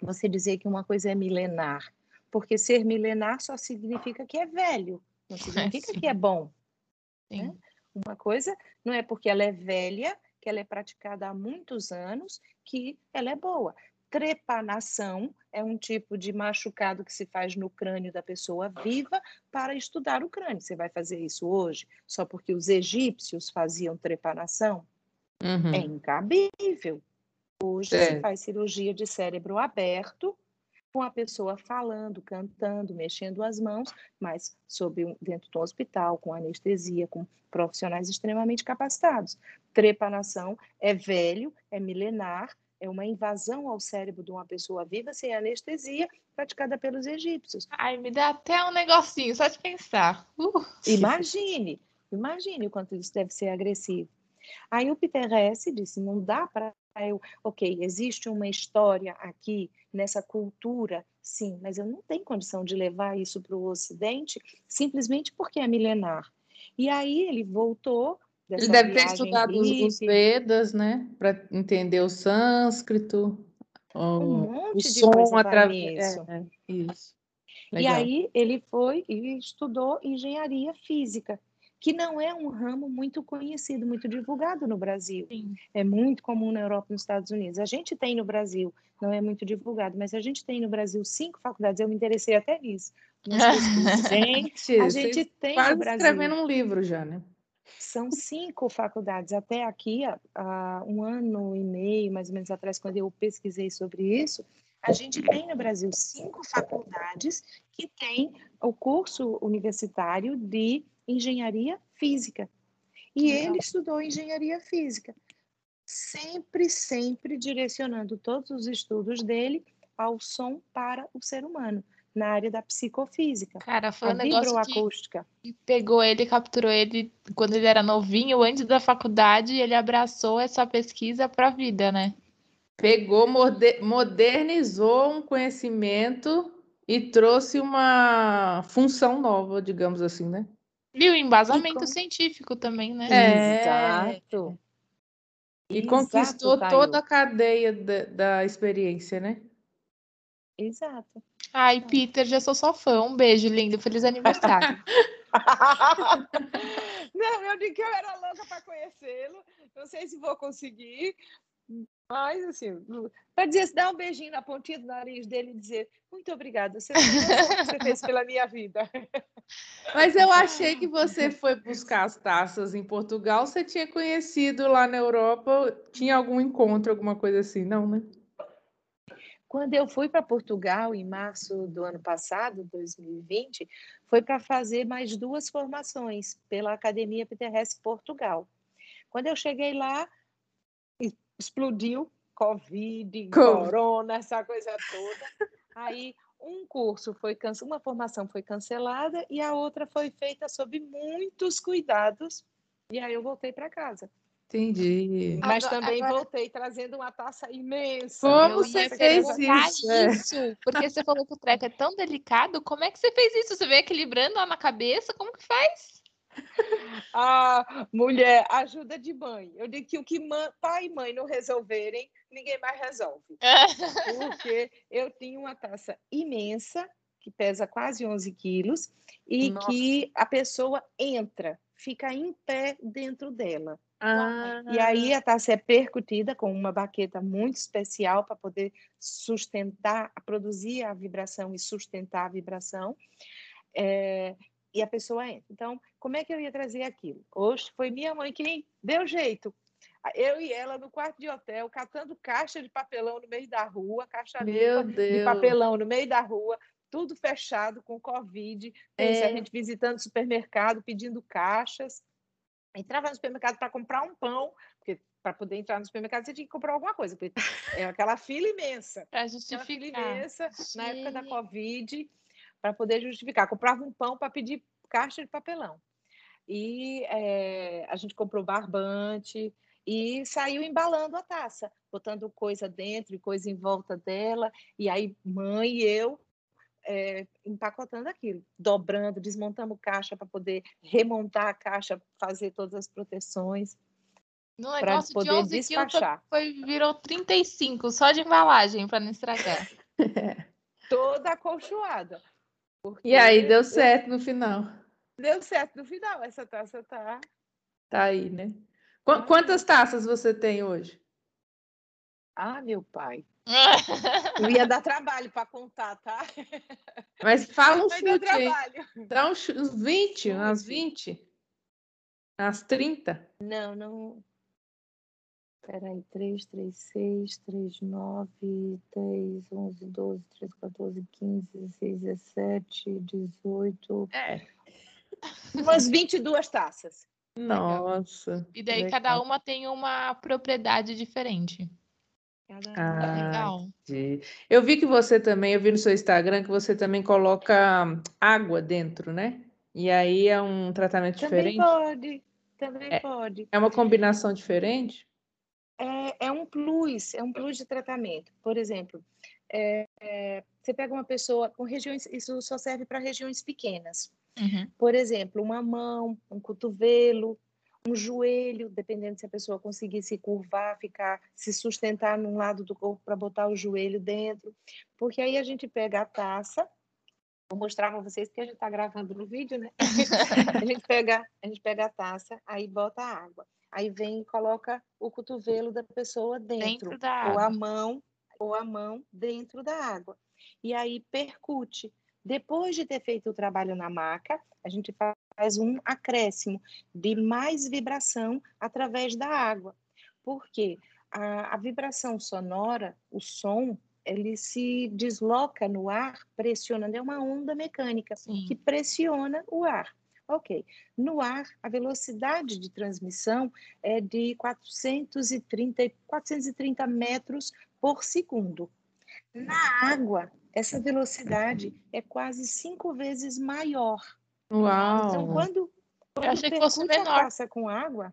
você dizer que uma coisa é milenar, porque ser milenar só significa que é velho, não [laughs] significa é, que é bom. Né? Uma coisa não é porque ela é velha, que ela é praticada há muitos anos, que ela é boa. Trepanação é um tipo de machucado que se faz no crânio da pessoa viva para estudar o crânio. Você vai fazer isso hoje só porque os egípcios faziam trepanação? Uhum. É incabível. Hoje é. se faz cirurgia de cérebro aberto com a pessoa falando, cantando, mexendo as mãos, mas sob dentro do hospital, com anestesia, com profissionais extremamente capacitados. Trepanação é velho, é milenar, é uma invasão ao cérebro de uma pessoa viva sem anestesia, praticada pelos egípcios. Ai, me dá até um negocinho só de pensar. Uh. Imagine, imagine o quanto isso deve ser agressivo. Aí o Peter Hesse disse: não dá para eu, ok, existe uma história aqui nessa cultura, sim, mas eu não tenho condição de levar isso para o Ocidente simplesmente porque é milenar. E aí ele voltou ele deve ter estudado os, os, Vedas, né? Para entender o sânscrito, um o som através. É, é, isso. E aí ele foi e estudou engenharia física, que não é um ramo muito conhecido, muito divulgado no Brasil. Sim. É muito comum na Europa e nos Estados Unidos. A gente tem no Brasil, não é muito divulgado, mas a gente tem no Brasil cinco faculdades. Eu me interessei até nisso. [laughs] gente, a gente tem no Brasil. escrevendo um livro já, né? São cinco faculdades. Até aqui, há um ano e meio, mais ou menos atrás, quando eu pesquisei sobre isso, a gente tem no Brasil cinco faculdades que têm o curso universitário de engenharia física. E ele estudou engenharia física, sempre, sempre direcionando todos os estudos dele ao som para o ser humano na área da psicofísica. Cara, foi um negócio que pegou ele, capturou ele quando ele era novinho, antes da faculdade, e ele abraçou essa pesquisa para a vida, né? Pegou, modernizou um conhecimento e trouxe uma função nova, digamos assim, né? E o embasamento científico também, né? É, Exato. E Exato, conquistou toda a cadeia da, da experiência, né? Exato. Ai, Peter, já sou sua fã. Um beijo, lindo. Feliz aniversário. [laughs] [laughs] Não, eu disse que eu era louca para conhecê-lo. Não sei se vou conseguir. Mas, assim, para dizer, dar um beijinho na pontinha do nariz dele e dizer muito obrigada, você, você fez pela minha vida. [laughs] Mas eu achei que você foi buscar as taças em Portugal, você tinha conhecido lá na Europa, tinha algum encontro, alguma coisa assim, não, né? Quando eu fui para Portugal em março do ano passado, 2020, foi para fazer mais duas formações pela Academia Peterres Portugal. Quando eu cheguei lá, explodiu Covid, Corona, essa coisa toda. Aí um curso foi uma formação foi cancelada e a outra foi feita sob muitos cuidados. E aí eu voltei para casa. Entendi. Mas agora, também agora... voltei trazendo uma taça imensa. Como você fez isso? É. isso? Porque você falou que o treco é tão delicado. Como é que você fez isso? Você veio equilibrando lá na cabeça? Como que faz? Ah, mulher, ajuda de mãe. Eu digo que o que pai e mãe não resolverem, ninguém mais resolve. Porque eu tinha uma taça imensa, que pesa quase 11 quilos, e Nossa. que a pessoa entra, fica em pé dentro dela. Ah. E aí a taça é percutida com uma baqueta muito especial para poder sustentar, produzir a vibração e sustentar a vibração. É, e a pessoa entra. Então, como é que eu ia trazer aquilo? Hoje foi minha mãe quem deu jeito. Eu e ela no quarto de hotel, catando caixa de papelão no meio da rua, caixa de papelão no meio da rua, tudo fechado com Covid, é. a gente visitando o supermercado, pedindo caixas entrava no supermercado para comprar um pão, porque para poder entrar no supermercado você tinha que comprar alguma coisa, porque é aquela fila imensa. Para justificar. Fila imensa na época da Covid, para poder justificar. Comprava um pão para pedir caixa de papelão. E é, a gente comprou barbante e saiu embalando a taça, botando coisa dentro e coisa em volta dela. E aí, mãe e eu é, empacotando aquilo, dobrando, desmontando caixa para poder remontar a caixa, fazer todas as proteções. para poder de 11 despachar. Foi, virou 35 só de embalagem para não estragar. [laughs] Toda acolchoada. E aí deu certo no final. Deu certo no final. Essa taça tá. Tá aí, né? Qu quantas taças você tem hoje? Ah, meu pai. Eu ia dar trabalho para contar, tá? Mas fala um chute aí. Dá uns, uns 20, umas 20. Umas 30. Não, não. Peraí, 3, 3, 6, 3, 9, 10, 11, 12, 13, 14, 15, 16, 17, 18. É. Umas 22 taças. Nossa. E daí legal. cada uma tem uma propriedade diferente. Ah, legal. Eu vi que você também, eu vi no seu Instagram que você também coloca água dentro, né? E aí é um tratamento também diferente? Pode, também é, pode. É uma combinação diferente? É, é um plus, é um plus de tratamento. Por exemplo, é, é, você pega uma pessoa com regiões, isso só serve para regiões pequenas. Uhum. Por exemplo, uma mão, um cotovelo, um joelho, dependendo se a pessoa conseguir se curvar, ficar, se sustentar num lado do corpo para botar o joelho dentro, porque aí a gente pega a taça, vou mostrar para vocês porque a gente está gravando no vídeo, né? [laughs] a gente pega, a gente pega a taça, aí bota a água, aí vem e coloca o cotovelo da pessoa dentro, dentro da ou água. a mão, ou a mão dentro da água, e aí percute. Depois de ter feito o trabalho na maca, a gente faz um acréscimo de mais vibração através da água. Porque a, a vibração sonora, o som, ele se desloca no ar pressionando, é uma onda mecânica Sim. que pressiona o ar. Ok. No ar, a velocidade de transmissão é de 430, 430 metros por segundo. Na água, essa velocidade é quase cinco vezes maior. Uau! Então, quando, quando Eu achei que fosse menor. a taça com água,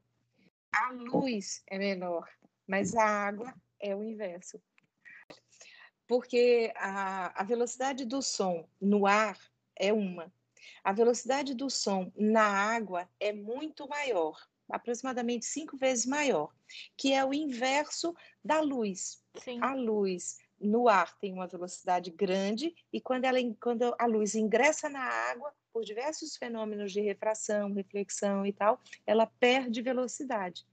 a luz é menor, mas a água é o inverso. Porque a, a velocidade do som no ar é uma. A velocidade do som na água é muito maior, aproximadamente cinco vezes maior, que é o inverso da luz. Sim. A luz no ar tem uma velocidade grande e quando, ela, quando a luz ingressa na água, por diversos fenômenos de refração, reflexão e tal, ela perde velocidade.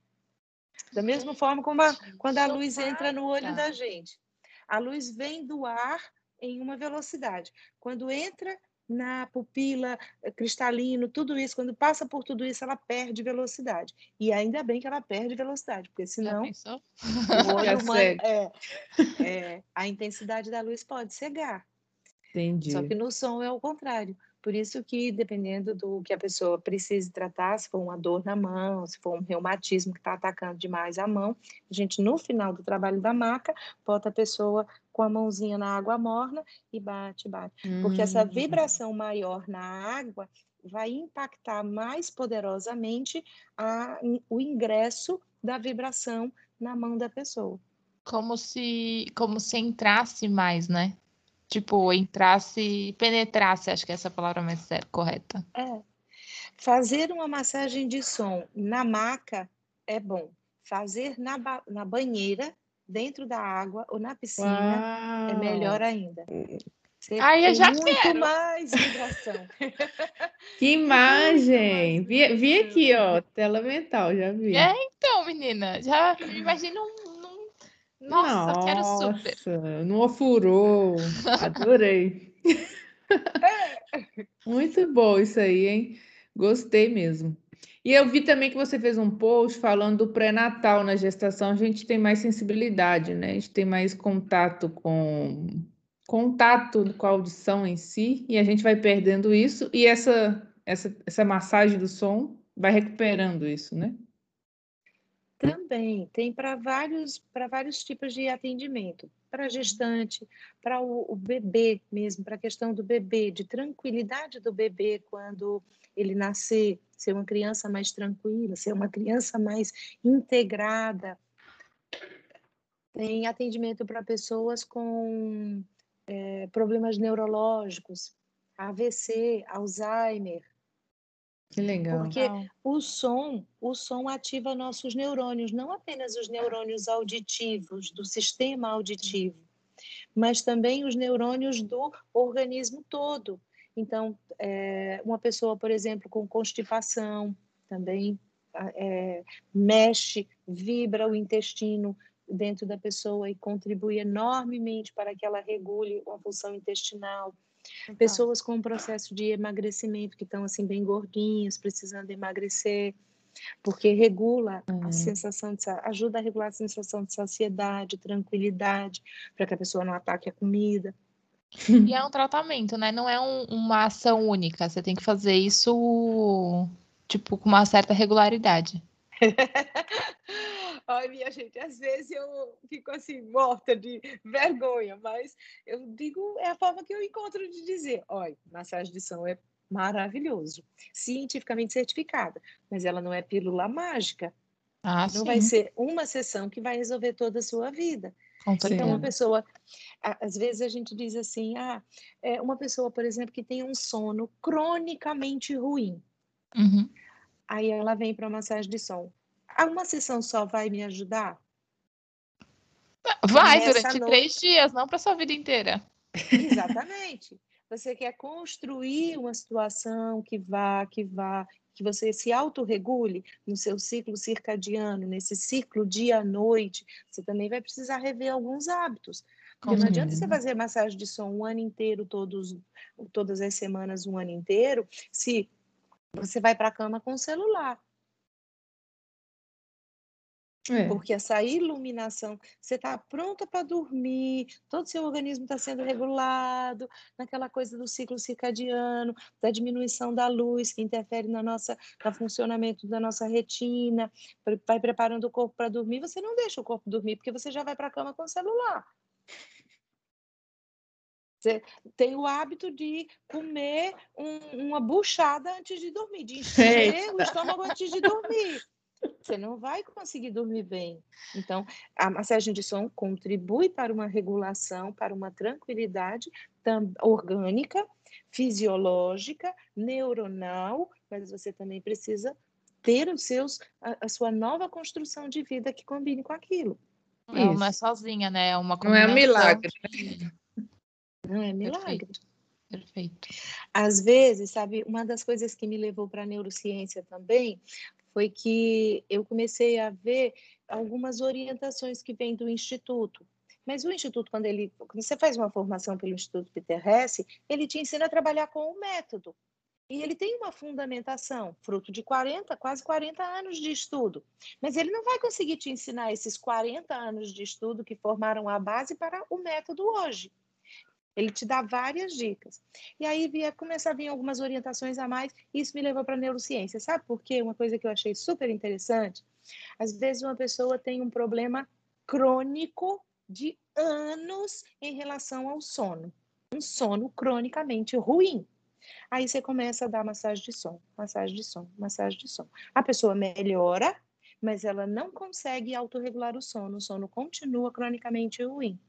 Da mesma forma como a, quando a luz entra no olho da gente. A luz vem do ar em uma velocidade. Quando entra na pupila, eh, cristalino, tudo isso, quando passa por tudo isso, ela perde velocidade. E ainda bem que ela perde velocidade, porque senão o [laughs] olho humano, é, é, a intensidade da luz pode cegar. Entendi. Só que no som é o contrário. Por isso que, dependendo do que a pessoa precise tratar, se for uma dor na mão, se for um reumatismo que está atacando demais a mão, a gente, no final do trabalho da maca, bota a pessoa com a mãozinha na água morna e bate, bate. Hum. Porque essa hum. vibração maior na água vai impactar mais poderosamente a, o ingresso da vibração na mão da pessoa. Como se, como se entrasse mais, né? Tipo, entrasse, penetrasse, acho que essa é a palavra mais correta. É. Fazer uma massagem de som na maca é bom. Fazer na, ba na banheira, dentro da água ou na piscina é Uau. é melhor ainda. Você Ai, eu já muito quero. mais vibração. [laughs] Que imagem! Vi, vi aqui, ó, tela mental, já vi. É, então, menina, já imagina um nossa, Nossa quero super. Não ofurou. Adorei. [laughs] Muito bom isso aí, hein? Gostei mesmo. E eu vi também que você fez um post falando do pré-natal na gestação. A gente tem mais sensibilidade, né? A gente tem mais contato com contato com a audição em si e a gente vai perdendo isso e essa essa, essa massagem do som vai recuperando isso, né? Também tem para vários, vários tipos de atendimento, para gestante, para o, o, bebê mesmo, para a questão do bebê, de tranquilidade do bebê quando ele nascer, ser uma criança mais tranquila, ser uma criança mais integrada. Tem atendimento para pessoas com é, problemas neurológicos, AVC, Alzheimer, que legal. Porque o som, o som ativa nossos neurônios, não apenas os neurônios auditivos, do sistema auditivo, mas também os neurônios do organismo todo. Então, é, uma pessoa, por exemplo, com constipação, também é, mexe, vibra o intestino dentro da pessoa e contribui enormemente para que ela regule a função intestinal. Então. Pessoas com processo de emagrecimento, que estão assim bem gordinhas, precisando emagrecer, porque regula uhum. a sensação de ajuda a regular a sensação de saciedade, tranquilidade, para que a pessoa não ataque a comida. E é um tratamento, né? Não é um, uma ação única. Você tem que fazer isso, tipo, com uma certa regularidade. [laughs] Ai, minha gente, às vezes eu fico assim, morta de vergonha, mas eu digo, é a forma que eu encontro de dizer: olha, massagem de som é maravilhoso, cientificamente certificada, mas ela não é pílula mágica. Ah, não sim. vai ser uma sessão que vai resolver toda a sua vida. Então, uma pessoa, às vezes a gente diz assim, ah, é uma pessoa, por exemplo, que tem um sono cronicamente ruim. Uhum. Aí ela vem para massagem de som. Uma sessão só vai me ajudar? Vai, durante três dias, não para sua vida inteira. Exatamente. Você quer construir uma situação que vá, que vá, que você se autorregule no seu ciclo circadiano, nesse ciclo dia-noite, você também vai precisar rever alguns hábitos. Porque não adianta você fazer massagem de som um ano inteiro, todos, todas as semanas, um ano inteiro, se você vai para a cama com o celular. É. Porque essa iluminação, você está pronta para dormir, todo o seu organismo está sendo regulado, naquela coisa do ciclo circadiano, da diminuição da luz que interfere na nossa, no funcionamento da nossa retina, vai preparando o corpo para dormir, você não deixa o corpo dormir, porque você já vai para a cama com o celular. Você tem o hábito de comer um, uma buchada antes de dormir, de encher o estômago antes de dormir você não vai conseguir dormir bem. Então, a massagem de som contribui para uma regulação, para uma tranquilidade orgânica, fisiológica, neuronal, mas você também precisa ter os seus, a, a sua nova construção de vida que combine com aquilo. Não, não é sozinha, né? É uma Não é um milagre. Não é milagre. Perfeito. Perfeito. Às vezes, sabe, uma das coisas que me levou para a neurociência também foi que eu comecei a ver algumas orientações que vêm do Instituto. Mas o Instituto, quando ele, quando você faz uma formação pelo Instituto Peter Hesse, ele te ensina a trabalhar com o método. E ele tem uma fundamentação, fruto de 40, quase 40 anos de estudo. Mas ele não vai conseguir te ensinar esses 40 anos de estudo que formaram a base para o método hoje. Ele te dá várias dicas. E aí via, começar a vir algumas orientações a mais, e isso me levou para a neurociência. Sabe por quê? Uma coisa que eu achei super interessante. Às vezes uma pessoa tem um problema crônico de anos em relação ao sono. Um sono cronicamente ruim. Aí você começa a dar massagem de som, massagem de som, massagem de som. A pessoa melhora, mas ela não consegue autorregular o sono. O sono continua cronicamente ruim.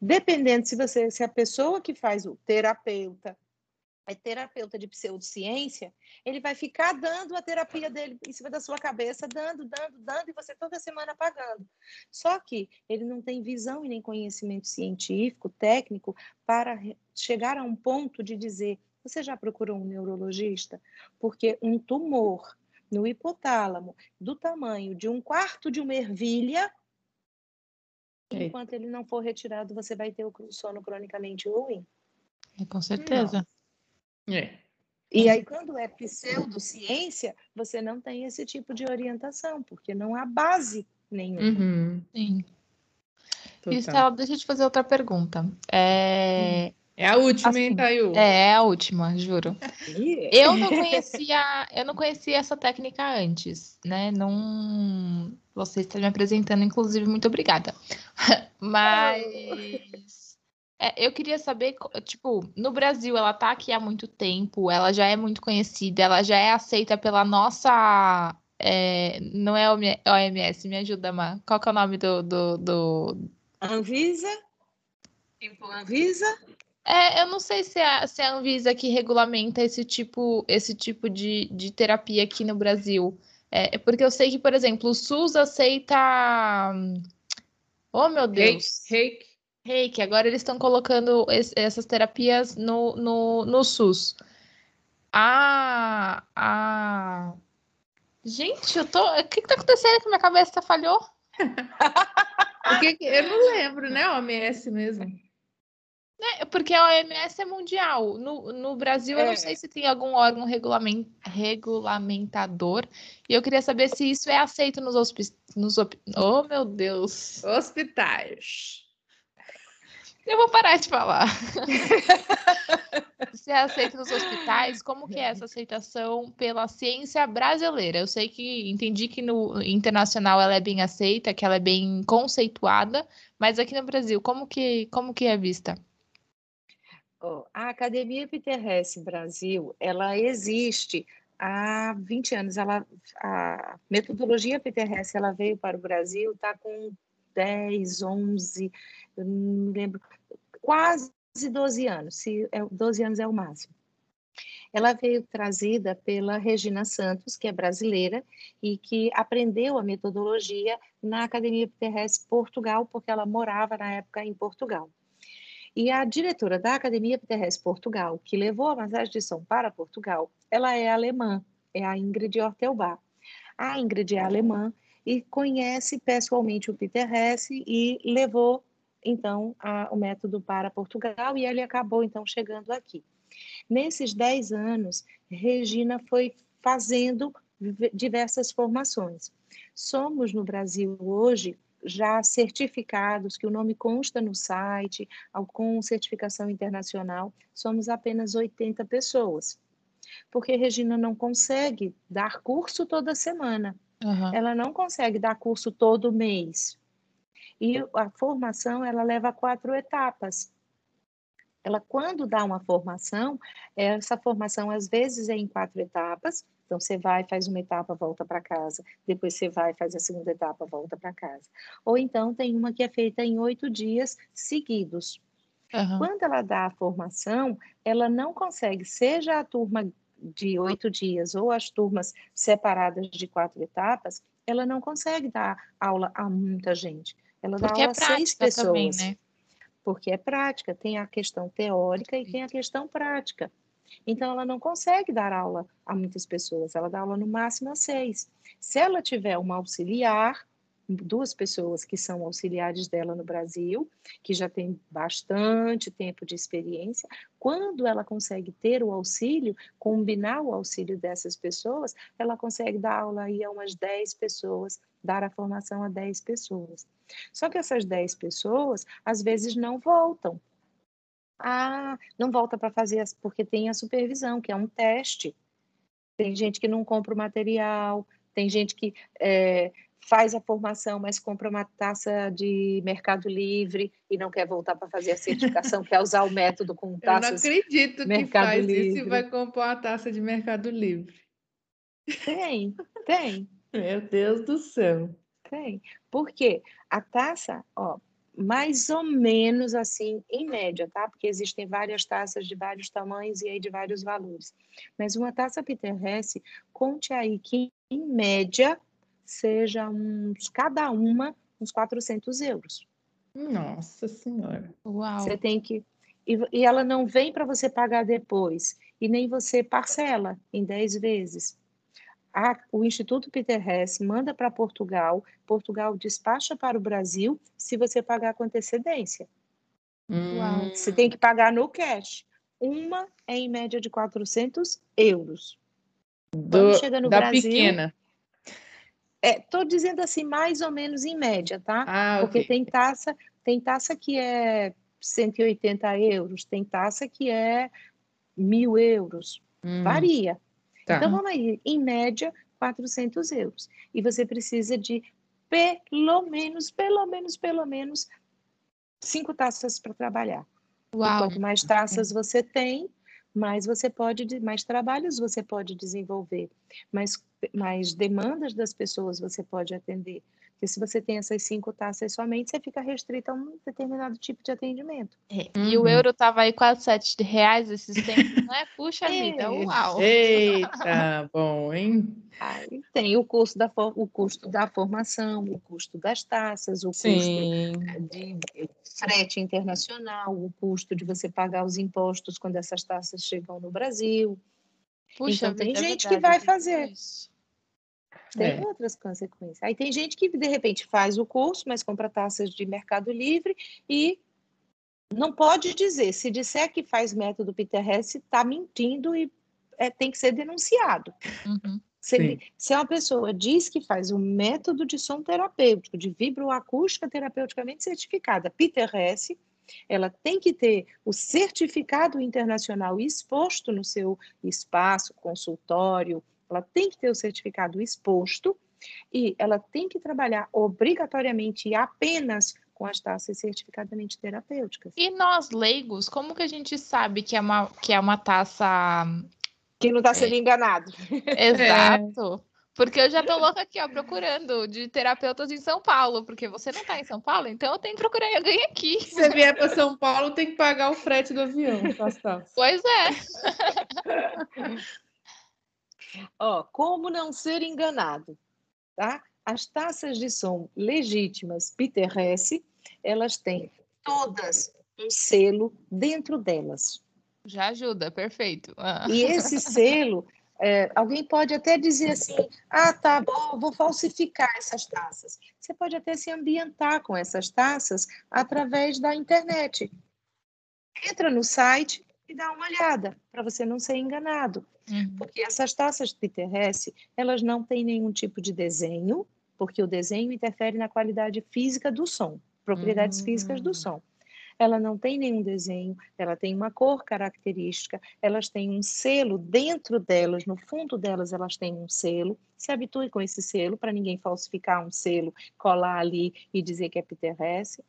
Dependendo se você, se a pessoa que faz o terapeuta é terapeuta de pseudociência, ele vai ficar dando a terapia dele em cima da sua cabeça, dando, dando, dando, e você toda semana pagando. Só que ele não tem visão e nem conhecimento científico, técnico, para chegar a um ponto de dizer: você já procurou um neurologista? Porque um tumor no hipotálamo do tamanho de um quarto de uma ervilha enquanto ele não for retirado, você vai ter o sono cronicamente ruim. É, com certeza. É. E aí, quando é pseudociência, você não tem esse tipo de orientação, porque não há base nenhuma. Uhum. Sim. Total. deixa eu te fazer outra pergunta. É... É a última, assim, hein, Tayu? É, é a última, juro. eu não conhecia, eu não conhecia essa técnica antes, né? Não, você está me apresentando, inclusive, muito obrigada. [laughs] Mas é, eu queria saber, tipo, no Brasil ela tá aqui há muito tempo, ela já é muito conhecida, ela já é aceita pela nossa. É, não é OMS, me ajuda, Má. Qual que é o nome do. do, do... Anvisa? Tipo, Anvisa? É, eu não sei se é, se é a Anvisa que regulamenta esse tipo, esse tipo de, de terapia aqui no Brasil. É, é porque eu sei que, por exemplo, o SUS aceita. Oh, meu Deus! Reiki. Reiki. Agora eles estão colocando essas terapias no, no, no SUS. Ah, ah. Gente, eu tô. O que, que tá acontecendo que minha cabeça falhou? [laughs] Porque eu não lembro, né? OMS mesmo. É, porque a OMS é mundial. No, no Brasil, é. eu não sei se tem algum órgão regulament, regulamentador. E eu queria saber se isso é aceito nos hospitais. Nos, oh, meu Deus! Hospitais. Eu vou parar de falar. [laughs] se é aceito nos hospitais, como que é essa aceitação pela ciência brasileira? Eu sei que entendi que no internacional ela é bem aceita, que ela é bem conceituada, mas aqui no Brasil, como que, como que é vista? A Academia Peter Hess Brasil, ela existe há 20 anos. Ela, a metodologia Peter Hess, ela veio para o Brasil, está com 10, 11, eu não me lembro, quase 12 anos, se é, 12 anos é o máximo. Ela veio trazida pela Regina Santos, que é brasileira e que aprendeu a metodologia na Academia Peter Hess Portugal, porque ela morava na época em Portugal. E a diretora da Academia Terrestre Portugal, que levou a massagem de som para Portugal, ela é alemã, é a Ingrid Ortelbar. A Ingrid é alemã e conhece pessoalmente o Peter Hess e levou então a, o método para Portugal e ele acabou então chegando aqui. Nesses 10 anos, Regina foi fazendo diversas formações. Somos no Brasil hoje já certificados, que o nome consta no site, com certificação internacional, somos apenas 80 pessoas. Porque Regina não consegue dar curso toda semana. Uhum. Ela não consegue dar curso todo mês. E a formação, ela leva quatro etapas. Ela, quando dá uma formação, essa formação, às vezes, é em quatro etapas, então, você vai, faz uma etapa, volta para casa. Depois você vai, faz a segunda etapa, volta para casa. Ou então, tem uma que é feita em oito dias seguidos. Uhum. Quando ela dá a formação, ela não consegue, seja a turma de oito dias ou as turmas separadas de quatro etapas, ela não consegue dar aula a muita gente. Ela Porque dá é aula é a seis pessoas. Também, né? Porque é prática, tem a questão teórica e tem a questão prática. Então, ela não consegue dar aula a muitas pessoas, ela dá aula no máximo a seis. Se ela tiver uma auxiliar, duas pessoas que são auxiliares dela no Brasil, que já tem bastante tempo de experiência, quando ela consegue ter o auxílio, combinar o auxílio dessas pessoas, ela consegue dar aula aí a umas 10 pessoas, dar a formação a 10 pessoas. Só que essas 10 pessoas, às vezes, não voltam, ah, não volta para fazer porque tem a supervisão, que é um teste. Tem gente que não compra o material, tem gente que é, faz a formação, mas compra uma taça de Mercado Livre e não quer voltar para fazer a certificação, quer usar o método com taças. [laughs] Eu não acredito Mercado que faz Livre. isso e vai comprar uma taça de Mercado Livre. Tem, tem. Meu Deus do céu. Tem. Por quê? A taça, ó, mais ou menos assim, em média, tá? Porque existem várias taças de vários tamanhos e aí de vários valores. Mas uma taça Peter Hess, conte aí que, em média, seja uns, cada uma, uns 400 euros. Nossa Senhora! Uau! Você tem que... E, e ela não vem para você pagar depois, e nem você parcela em 10 vezes a, o Instituto Peter Hess manda para Portugal, Portugal despacha para o Brasil se você pagar com antecedência. Hum. Você tem que pagar no cash. Uma é em média de 400 euros. Do, Quando chega no da Brasil, pequena. Estou é, dizendo assim, mais ou menos em média, tá? Ah, Porque okay. tem taça, tem taça que é 180 euros, tem taça que é mil euros. Hum. Varia. Tá. Então, vamos aí, em média, 400 euros. E você precisa de pelo menos, pelo menos, pelo menos, cinco taças para trabalhar. Uau. Quanto mais taças você tem, mais você pode, mais trabalhos você pode desenvolver, mais, mais demandas das pessoas você pode atender. Porque se você tem essas cinco taças somente, você fica restrito a um determinado tipo de atendimento. É. Uhum. E o euro estava aí quase sete reais esses [laughs] tempos, né? Puxa vida, uau! Eita, bom, hein? Aí tem o custo da, o custo da formação, o custo das taças, o Sim. custo de frete internacional, o custo de você pagar os impostos quando essas taças chegam no Brasil. Puxa, então tem é gente verdade, que vai fazer. Isso. Tem é. outras consequências. Aí tem gente que, de repente, faz o curso, mas compra taças de Mercado Livre e não pode dizer. Se disser que faz método Peter Hess, está mentindo e é, tem que ser denunciado. Uhum. Se, ele, se uma pessoa diz que faz um método de som terapêutico, de vibroacústica terapeuticamente certificada, Peter Hess, ela tem que ter o certificado internacional exposto no seu espaço, consultório, ela tem que ter o certificado exposto e ela tem que trabalhar obrigatoriamente e apenas com as taças certificadamente terapêuticas. E nós leigos, como que a gente sabe que é uma, que é uma taça que não está é. sendo enganado? [laughs] Exato. É. Porque eu já tô louca aqui, ó, procurando de terapeutas em São Paulo, porque você não tá em São Paulo, então eu tenho que procurar alguém aqui. Se você vier para São Paulo, tem que pagar o frete do avião. Pois é. [laughs] ó, como não ser enganado, tá? As taças de som legítimas Peter Hess, elas têm todas um selo dentro delas. Já ajuda, perfeito. Ah. E esse [laughs] selo é, alguém pode até dizer assim: ah, tá bom, vou falsificar essas taças. Você pode até se ambientar com essas taças através da internet. Entra no site e dá uma olhada, para você não ser enganado. Uhum. Porque essas taças de Hess, elas não têm nenhum tipo de desenho, porque o desenho interfere na qualidade física do som, propriedades uhum. físicas do som ela não tem nenhum desenho, ela tem uma cor característica, elas têm um selo dentro delas, no fundo delas elas têm um selo. Se habitue com esse selo para ninguém falsificar um selo, colar ali e dizer que é Hess.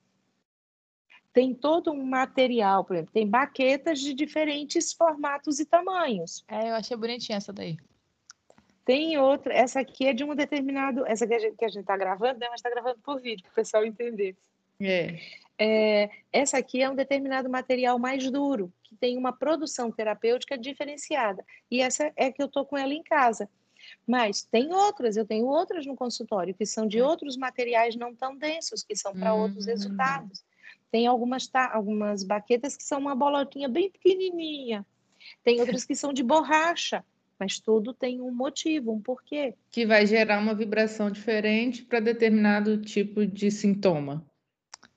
Tem todo um material, por exemplo, tem baquetas de diferentes formatos e tamanhos. É, eu achei bonitinha essa daí. Tem outra, essa aqui é de um determinado, essa que a gente está gravando, né, mas está gravando por vídeo, para o pessoal entender. É é, essa aqui é um determinado material mais duro, que tem uma produção terapêutica diferenciada. E essa é que eu estou com ela em casa. Mas tem outras, eu tenho outras no consultório, que são de hum. outros materiais não tão densos, que são para outros hum. resultados. Tem algumas, tá, algumas baquetas que são uma bolotinha bem pequenininha. Tem outras que são de borracha, mas tudo tem um motivo, um porquê. Que vai gerar uma vibração diferente para determinado tipo de sintoma.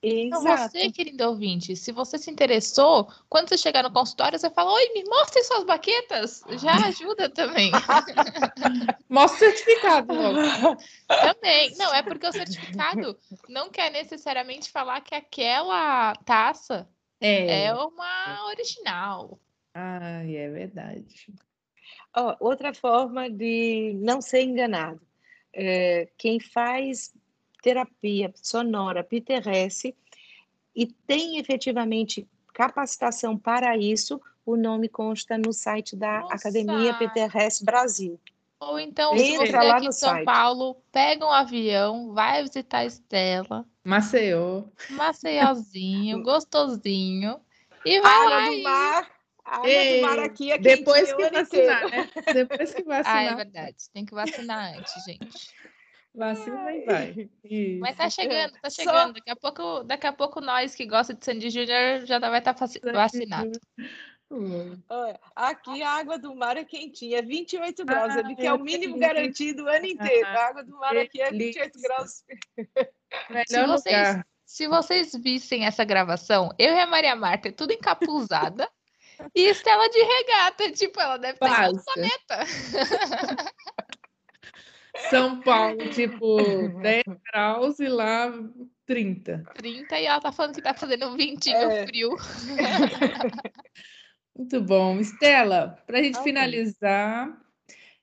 Então, você, querido ouvinte, se você se interessou, quando você chegar no consultório, você fala: Oi, me mostrem suas baquetas. Já [laughs] ajuda também. [laughs] Mostra o certificado. Logo. [laughs] Também. Não, é porque o certificado não quer necessariamente falar que aquela taça é, é uma original. Ah, é verdade. Oh, outra forma de não ser enganado. É, quem faz terapia sonora Hess e tem efetivamente capacitação para isso, o nome consta no site da Nossa. Academia Peter Hess Brasil. Ou então, se você lá aqui em São site. Paulo, pega um avião, vai visitar a Estela. Maceió. Maceiózinho, [laughs] gostosinho. E vai Água lá. do mar. Água Ei, do mar aqui é depois que vacinar, né? Depois que vacinar. Ah, é verdade. Tem que vacinar antes, gente. Vacina e vai. Isso. Mas tá chegando, tá chegando. Só... Daqui, a pouco, daqui a pouco nós que gosta de Sandy Júnior já vai estar tá vacinado. Olha, aqui a água do mar é quentinha, é 28 graus, ah, ali que é o mínimo garantido o ano inteiro. A água do mar aqui é 28 graus. Se vocês, se vocês vissem essa gravação, eu e a Maria Marta, tudo encapuzada, [laughs] e Estela de regata, tipo, ela deve estar no planeta. [laughs] São Paulo, tipo, [laughs] 10 graus e lá 30. 30 e ela tá falando que tá fazendo 20 é. frio. [laughs] Muito bom. Estela, para a gente okay. finalizar,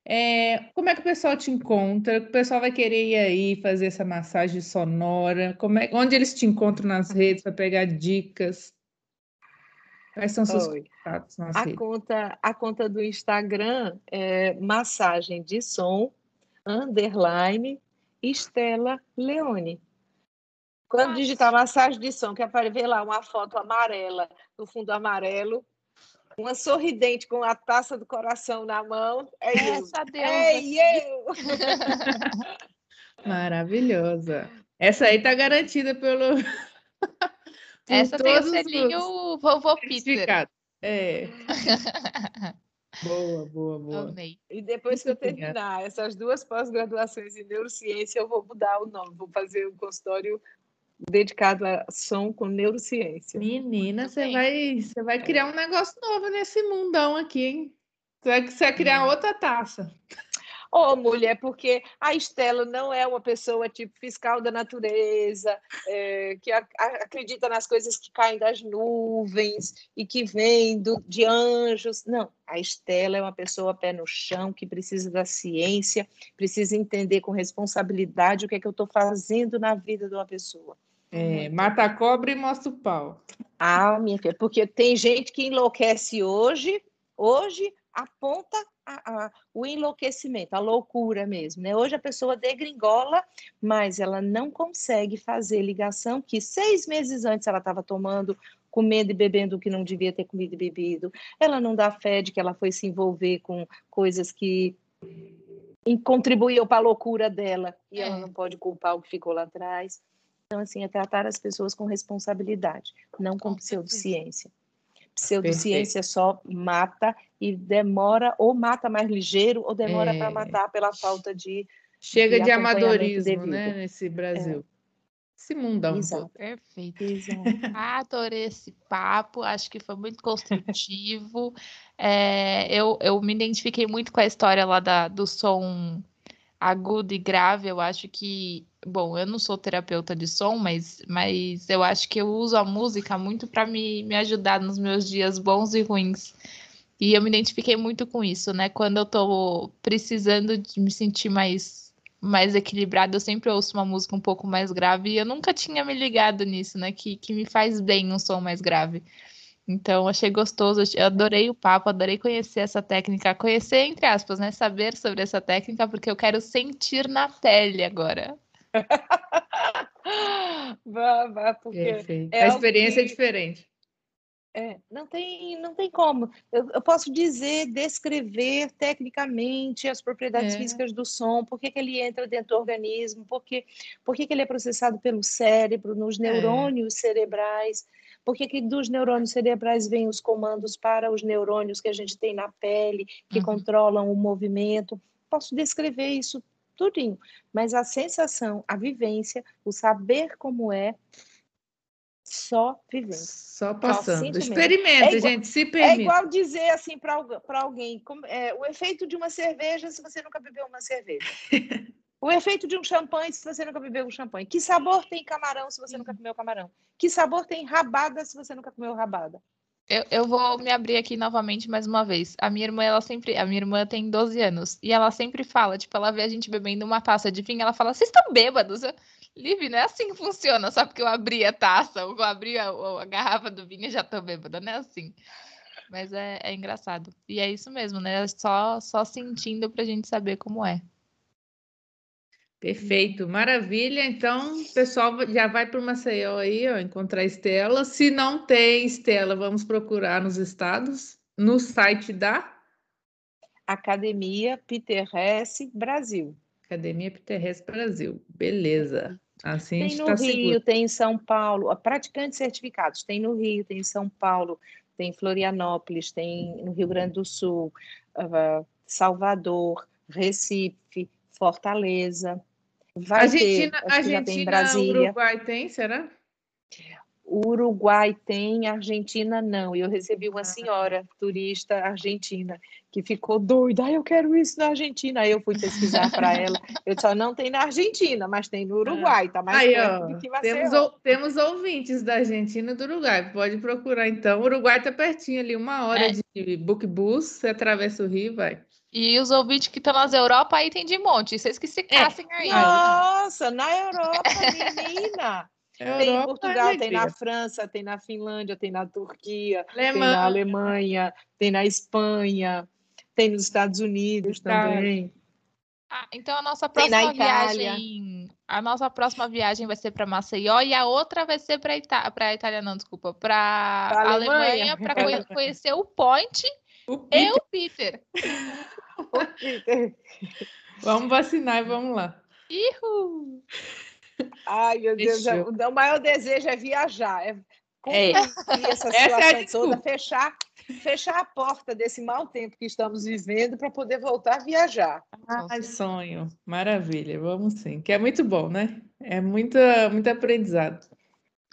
é, como é que o pessoal te encontra? O pessoal vai querer ir aí fazer essa massagem sonora? Como é, onde eles te encontram nas redes para pegar dicas? Quais são seus Oi. contatos nas a redes? Conta, a conta do Instagram é massagem de som underline Estela Leone. Quando Nossa. digitar massagem de som, que aparecer lá uma foto amarela, no fundo amarelo, uma sorridente com a taça do coração na mão, é Essa eu. Deus, é eu! Maravilhosa. Essa aí tá garantida pelo. Essa tem o selinho vovô Peter. É. [laughs] Boa, boa, boa. Amei. E depois que eu terminar essas duas pós-graduações em neurociência, eu vou mudar o nome, vou fazer um consultório dedicado a som com neurociência. Menina, você vai, você vai criar um negócio novo nesse mundão aqui, hein? Você vai, você vai criar outra taça. Ô, oh, mulher, porque a Estela não é uma pessoa tipo fiscal da natureza, é, que a, a, acredita nas coisas que caem das nuvens e que vêm do, de anjos. Não, a Estela é uma pessoa pé no chão, que precisa da ciência, precisa entender com responsabilidade o que é que eu estou fazendo na vida de uma pessoa. É, mata a cobra e mostra o pau. Ah, minha filha, porque tem gente que enlouquece hoje, hoje aponta a, a, o enlouquecimento, a loucura mesmo. Né? Hoje a pessoa degringola, mas ela não consegue fazer ligação que seis meses antes ela estava tomando, comendo e bebendo o que não devia ter comido e bebido. Ela não dá fé de que ela foi se envolver com coisas que contribuíam para a loucura dela e é. ela não pode culpar o que ficou lá atrás. Então, assim, é tratar as pessoas com responsabilidade, não com, com pseudociência. Pseudociência Perfeito. só mata e demora, ou mata mais ligeiro, ou demora é... para matar pela falta de. Chega de, de amadorismo, né, nesse Brasil. É. Esse mundão. Exato. Perfeito. Exato. [laughs] Adorei esse papo, acho que foi muito construtivo. é, eu, eu me identifiquei muito com a história lá da, do som agudo e grave. Eu acho que bom, eu não sou terapeuta de som, mas, mas eu acho que eu uso a música muito para me, me ajudar nos meus dias bons e ruins. E eu me identifiquei muito com isso, né? Quando eu tô precisando de me sentir mais, mais equilibrado, eu sempre ouço uma música um pouco mais grave. E eu nunca tinha me ligado nisso, né? Que, que me faz bem um som mais grave. Então, achei gostoso, eu adorei o papo, adorei conhecer essa técnica, conhecer, entre aspas, né? Saber sobre essa técnica, porque eu quero sentir na pele agora. [laughs] vá, vá, porque é a experiência que... é diferente. É, não tem, não tem como. Eu, eu, posso dizer, descrever tecnicamente as propriedades é. físicas do som, por que, que ele entra dentro do organismo, por que, por que, que ele é processado pelo cérebro, nos é. neurônios é. cerebrais, por que, que dos neurônios cerebrais vêm os comandos para os neurônios que a gente tem na pele, que uhum. controlam o movimento. Posso descrever isso tudinho. Mas a sensação, a vivência, o saber como é, só vivendo. Só passando. Experimenta, é gente, se permite. É igual dizer assim para alguém, como, é, o efeito de uma cerveja se você nunca bebeu uma cerveja. [laughs] o efeito de um champanhe se você nunca bebeu um champanhe. Que sabor tem camarão se você nunca comeu camarão? Que sabor tem rabada se você nunca comeu rabada? Eu, eu vou me abrir aqui novamente mais uma vez. A minha irmã, ela sempre. A minha irmã tem 12 anos. E ela sempre fala, tipo, ela vê a gente bebendo uma taça de vinho, ela fala, vocês estão bêbados? Liv, não é assim que funciona, só porque eu abri a taça, ou eu abri a, a garrafa do vinho e já tô bêbada, não é assim. Mas é, é engraçado. E é isso mesmo, né? Só, só sentindo pra gente saber como é. Perfeito, maravilha. Então, o pessoal já vai para o Maceió aí, ó, encontrar Estela. Se não tem Estela, vamos procurar nos estados, no site da Academia Peter Hesse Brasil. Academia Peter Hesse Brasil. Beleza. Assim tem no tá Rio, seguro. tem em São Paulo, praticantes certificados, tem no Rio, tem em São Paulo, tem em Florianópolis, tem no Rio Grande do Sul, uh, Salvador, Recife, Fortaleza. Vai Argentina, ter, Argentina, Brasília. Uruguai tem, será? Uruguai tem, Argentina não. E eu recebi uma ah. senhora turista argentina que ficou doida. Ah, eu quero isso na Argentina. Aí eu fui pesquisar para ela. Eu só não tem na Argentina, mas tem no Uruguai. Tá mais Aí, perto ó, do que temos, ou, temos ouvintes da Argentina e do Uruguai. Pode procurar então. O Uruguai tá pertinho ali, uma hora é. de book bus. Você atravessa o rio, vai. E os ouvintes que estão nas Europa aí tem de monte. Vocês que se caçem é. aí. Nossa, na Europa, [laughs] menina! Europa, tem em Portugal, é tem na França, tem na Finlândia, tem na Turquia, Alemanha. tem na Alemanha, tem na Espanha, tem nos Estados Unidos também. Ah, então a nossa próxima viagem, a nossa próxima viagem vai ser para Maceió e a outra vai ser para Ita para Itália não, desculpa, para Alemanha, para conhecer o Point o e o Peter. [laughs] Vamos vacinar e vamos lá. Ihu! Ai, meu Deus, é, o maior desejo é viajar. É, é. essa situação essa é toda, fechar, fechar a porta desse mau tempo que estamos vivendo para poder voltar a viajar. Ah, sonho, maravilha, vamos sim, que é muito bom, né? É muito, muito aprendizado.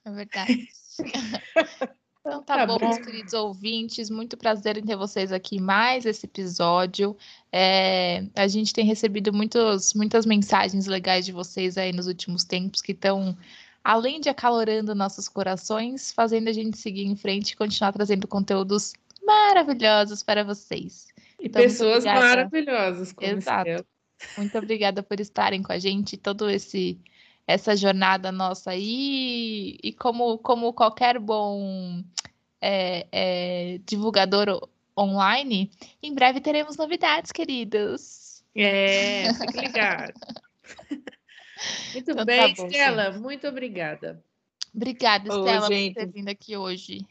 É verdade. [laughs] Então tá, tá bom, bom, meus queridos ouvintes, muito prazer em ter vocês aqui mais esse episódio. É, a gente tem recebido muitos, muitas mensagens legais de vocês aí nos últimos tempos que estão, além de acalorando nossos corações, fazendo a gente seguir em frente e continuar trazendo conteúdos maravilhosos para vocês. E então, pessoas maravilhosas. Como Exato. Muito obrigada por estarem com a gente todo esse essa jornada nossa aí. E como, como qualquer bom é, é, divulgador online, em breve teremos novidades, queridos. É, fique ligado. [laughs] muito então, bem, tá bom, Estela, sim. muito obrigada. Obrigada, Estela, por ter vindo aqui hoje.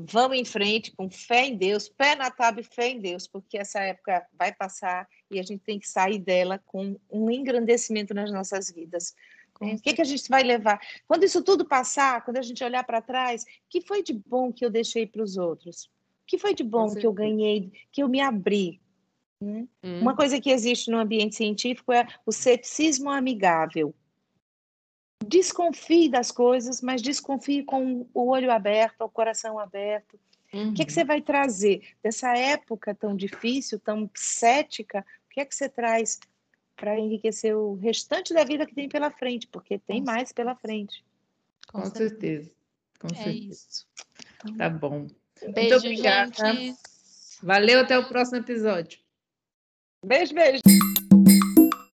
Vamos em frente com fé em Deus, pé na tábua e fé em Deus, porque essa época vai passar e a gente tem que sair dela com um engrandecimento nas nossas vidas. O que, que a gente vai levar? Quando isso tudo passar, quando a gente olhar para trás, que foi de bom que eu deixei para os outros? Que foi de bom que eu ganhei, que eu me abri? Hum? Uma coisa que existe no ambiente científico é o ceticismo amigável. Desconfie das coisas, mas desconfie com o olho aberto, o coração aberto. Uhum. O que, é que você vai trazer dessa época tão difícil, tão cética? O que é que você traz para enriquecer o restante da vida que tem pela frente, porque tem mais pela frente. Com, Com certeza. certeza. Com é certeza. Isso. Tá bom. Beijo, Muito obrigada. Gente. Valeu, até o próximo episódio. Beijo, beijo.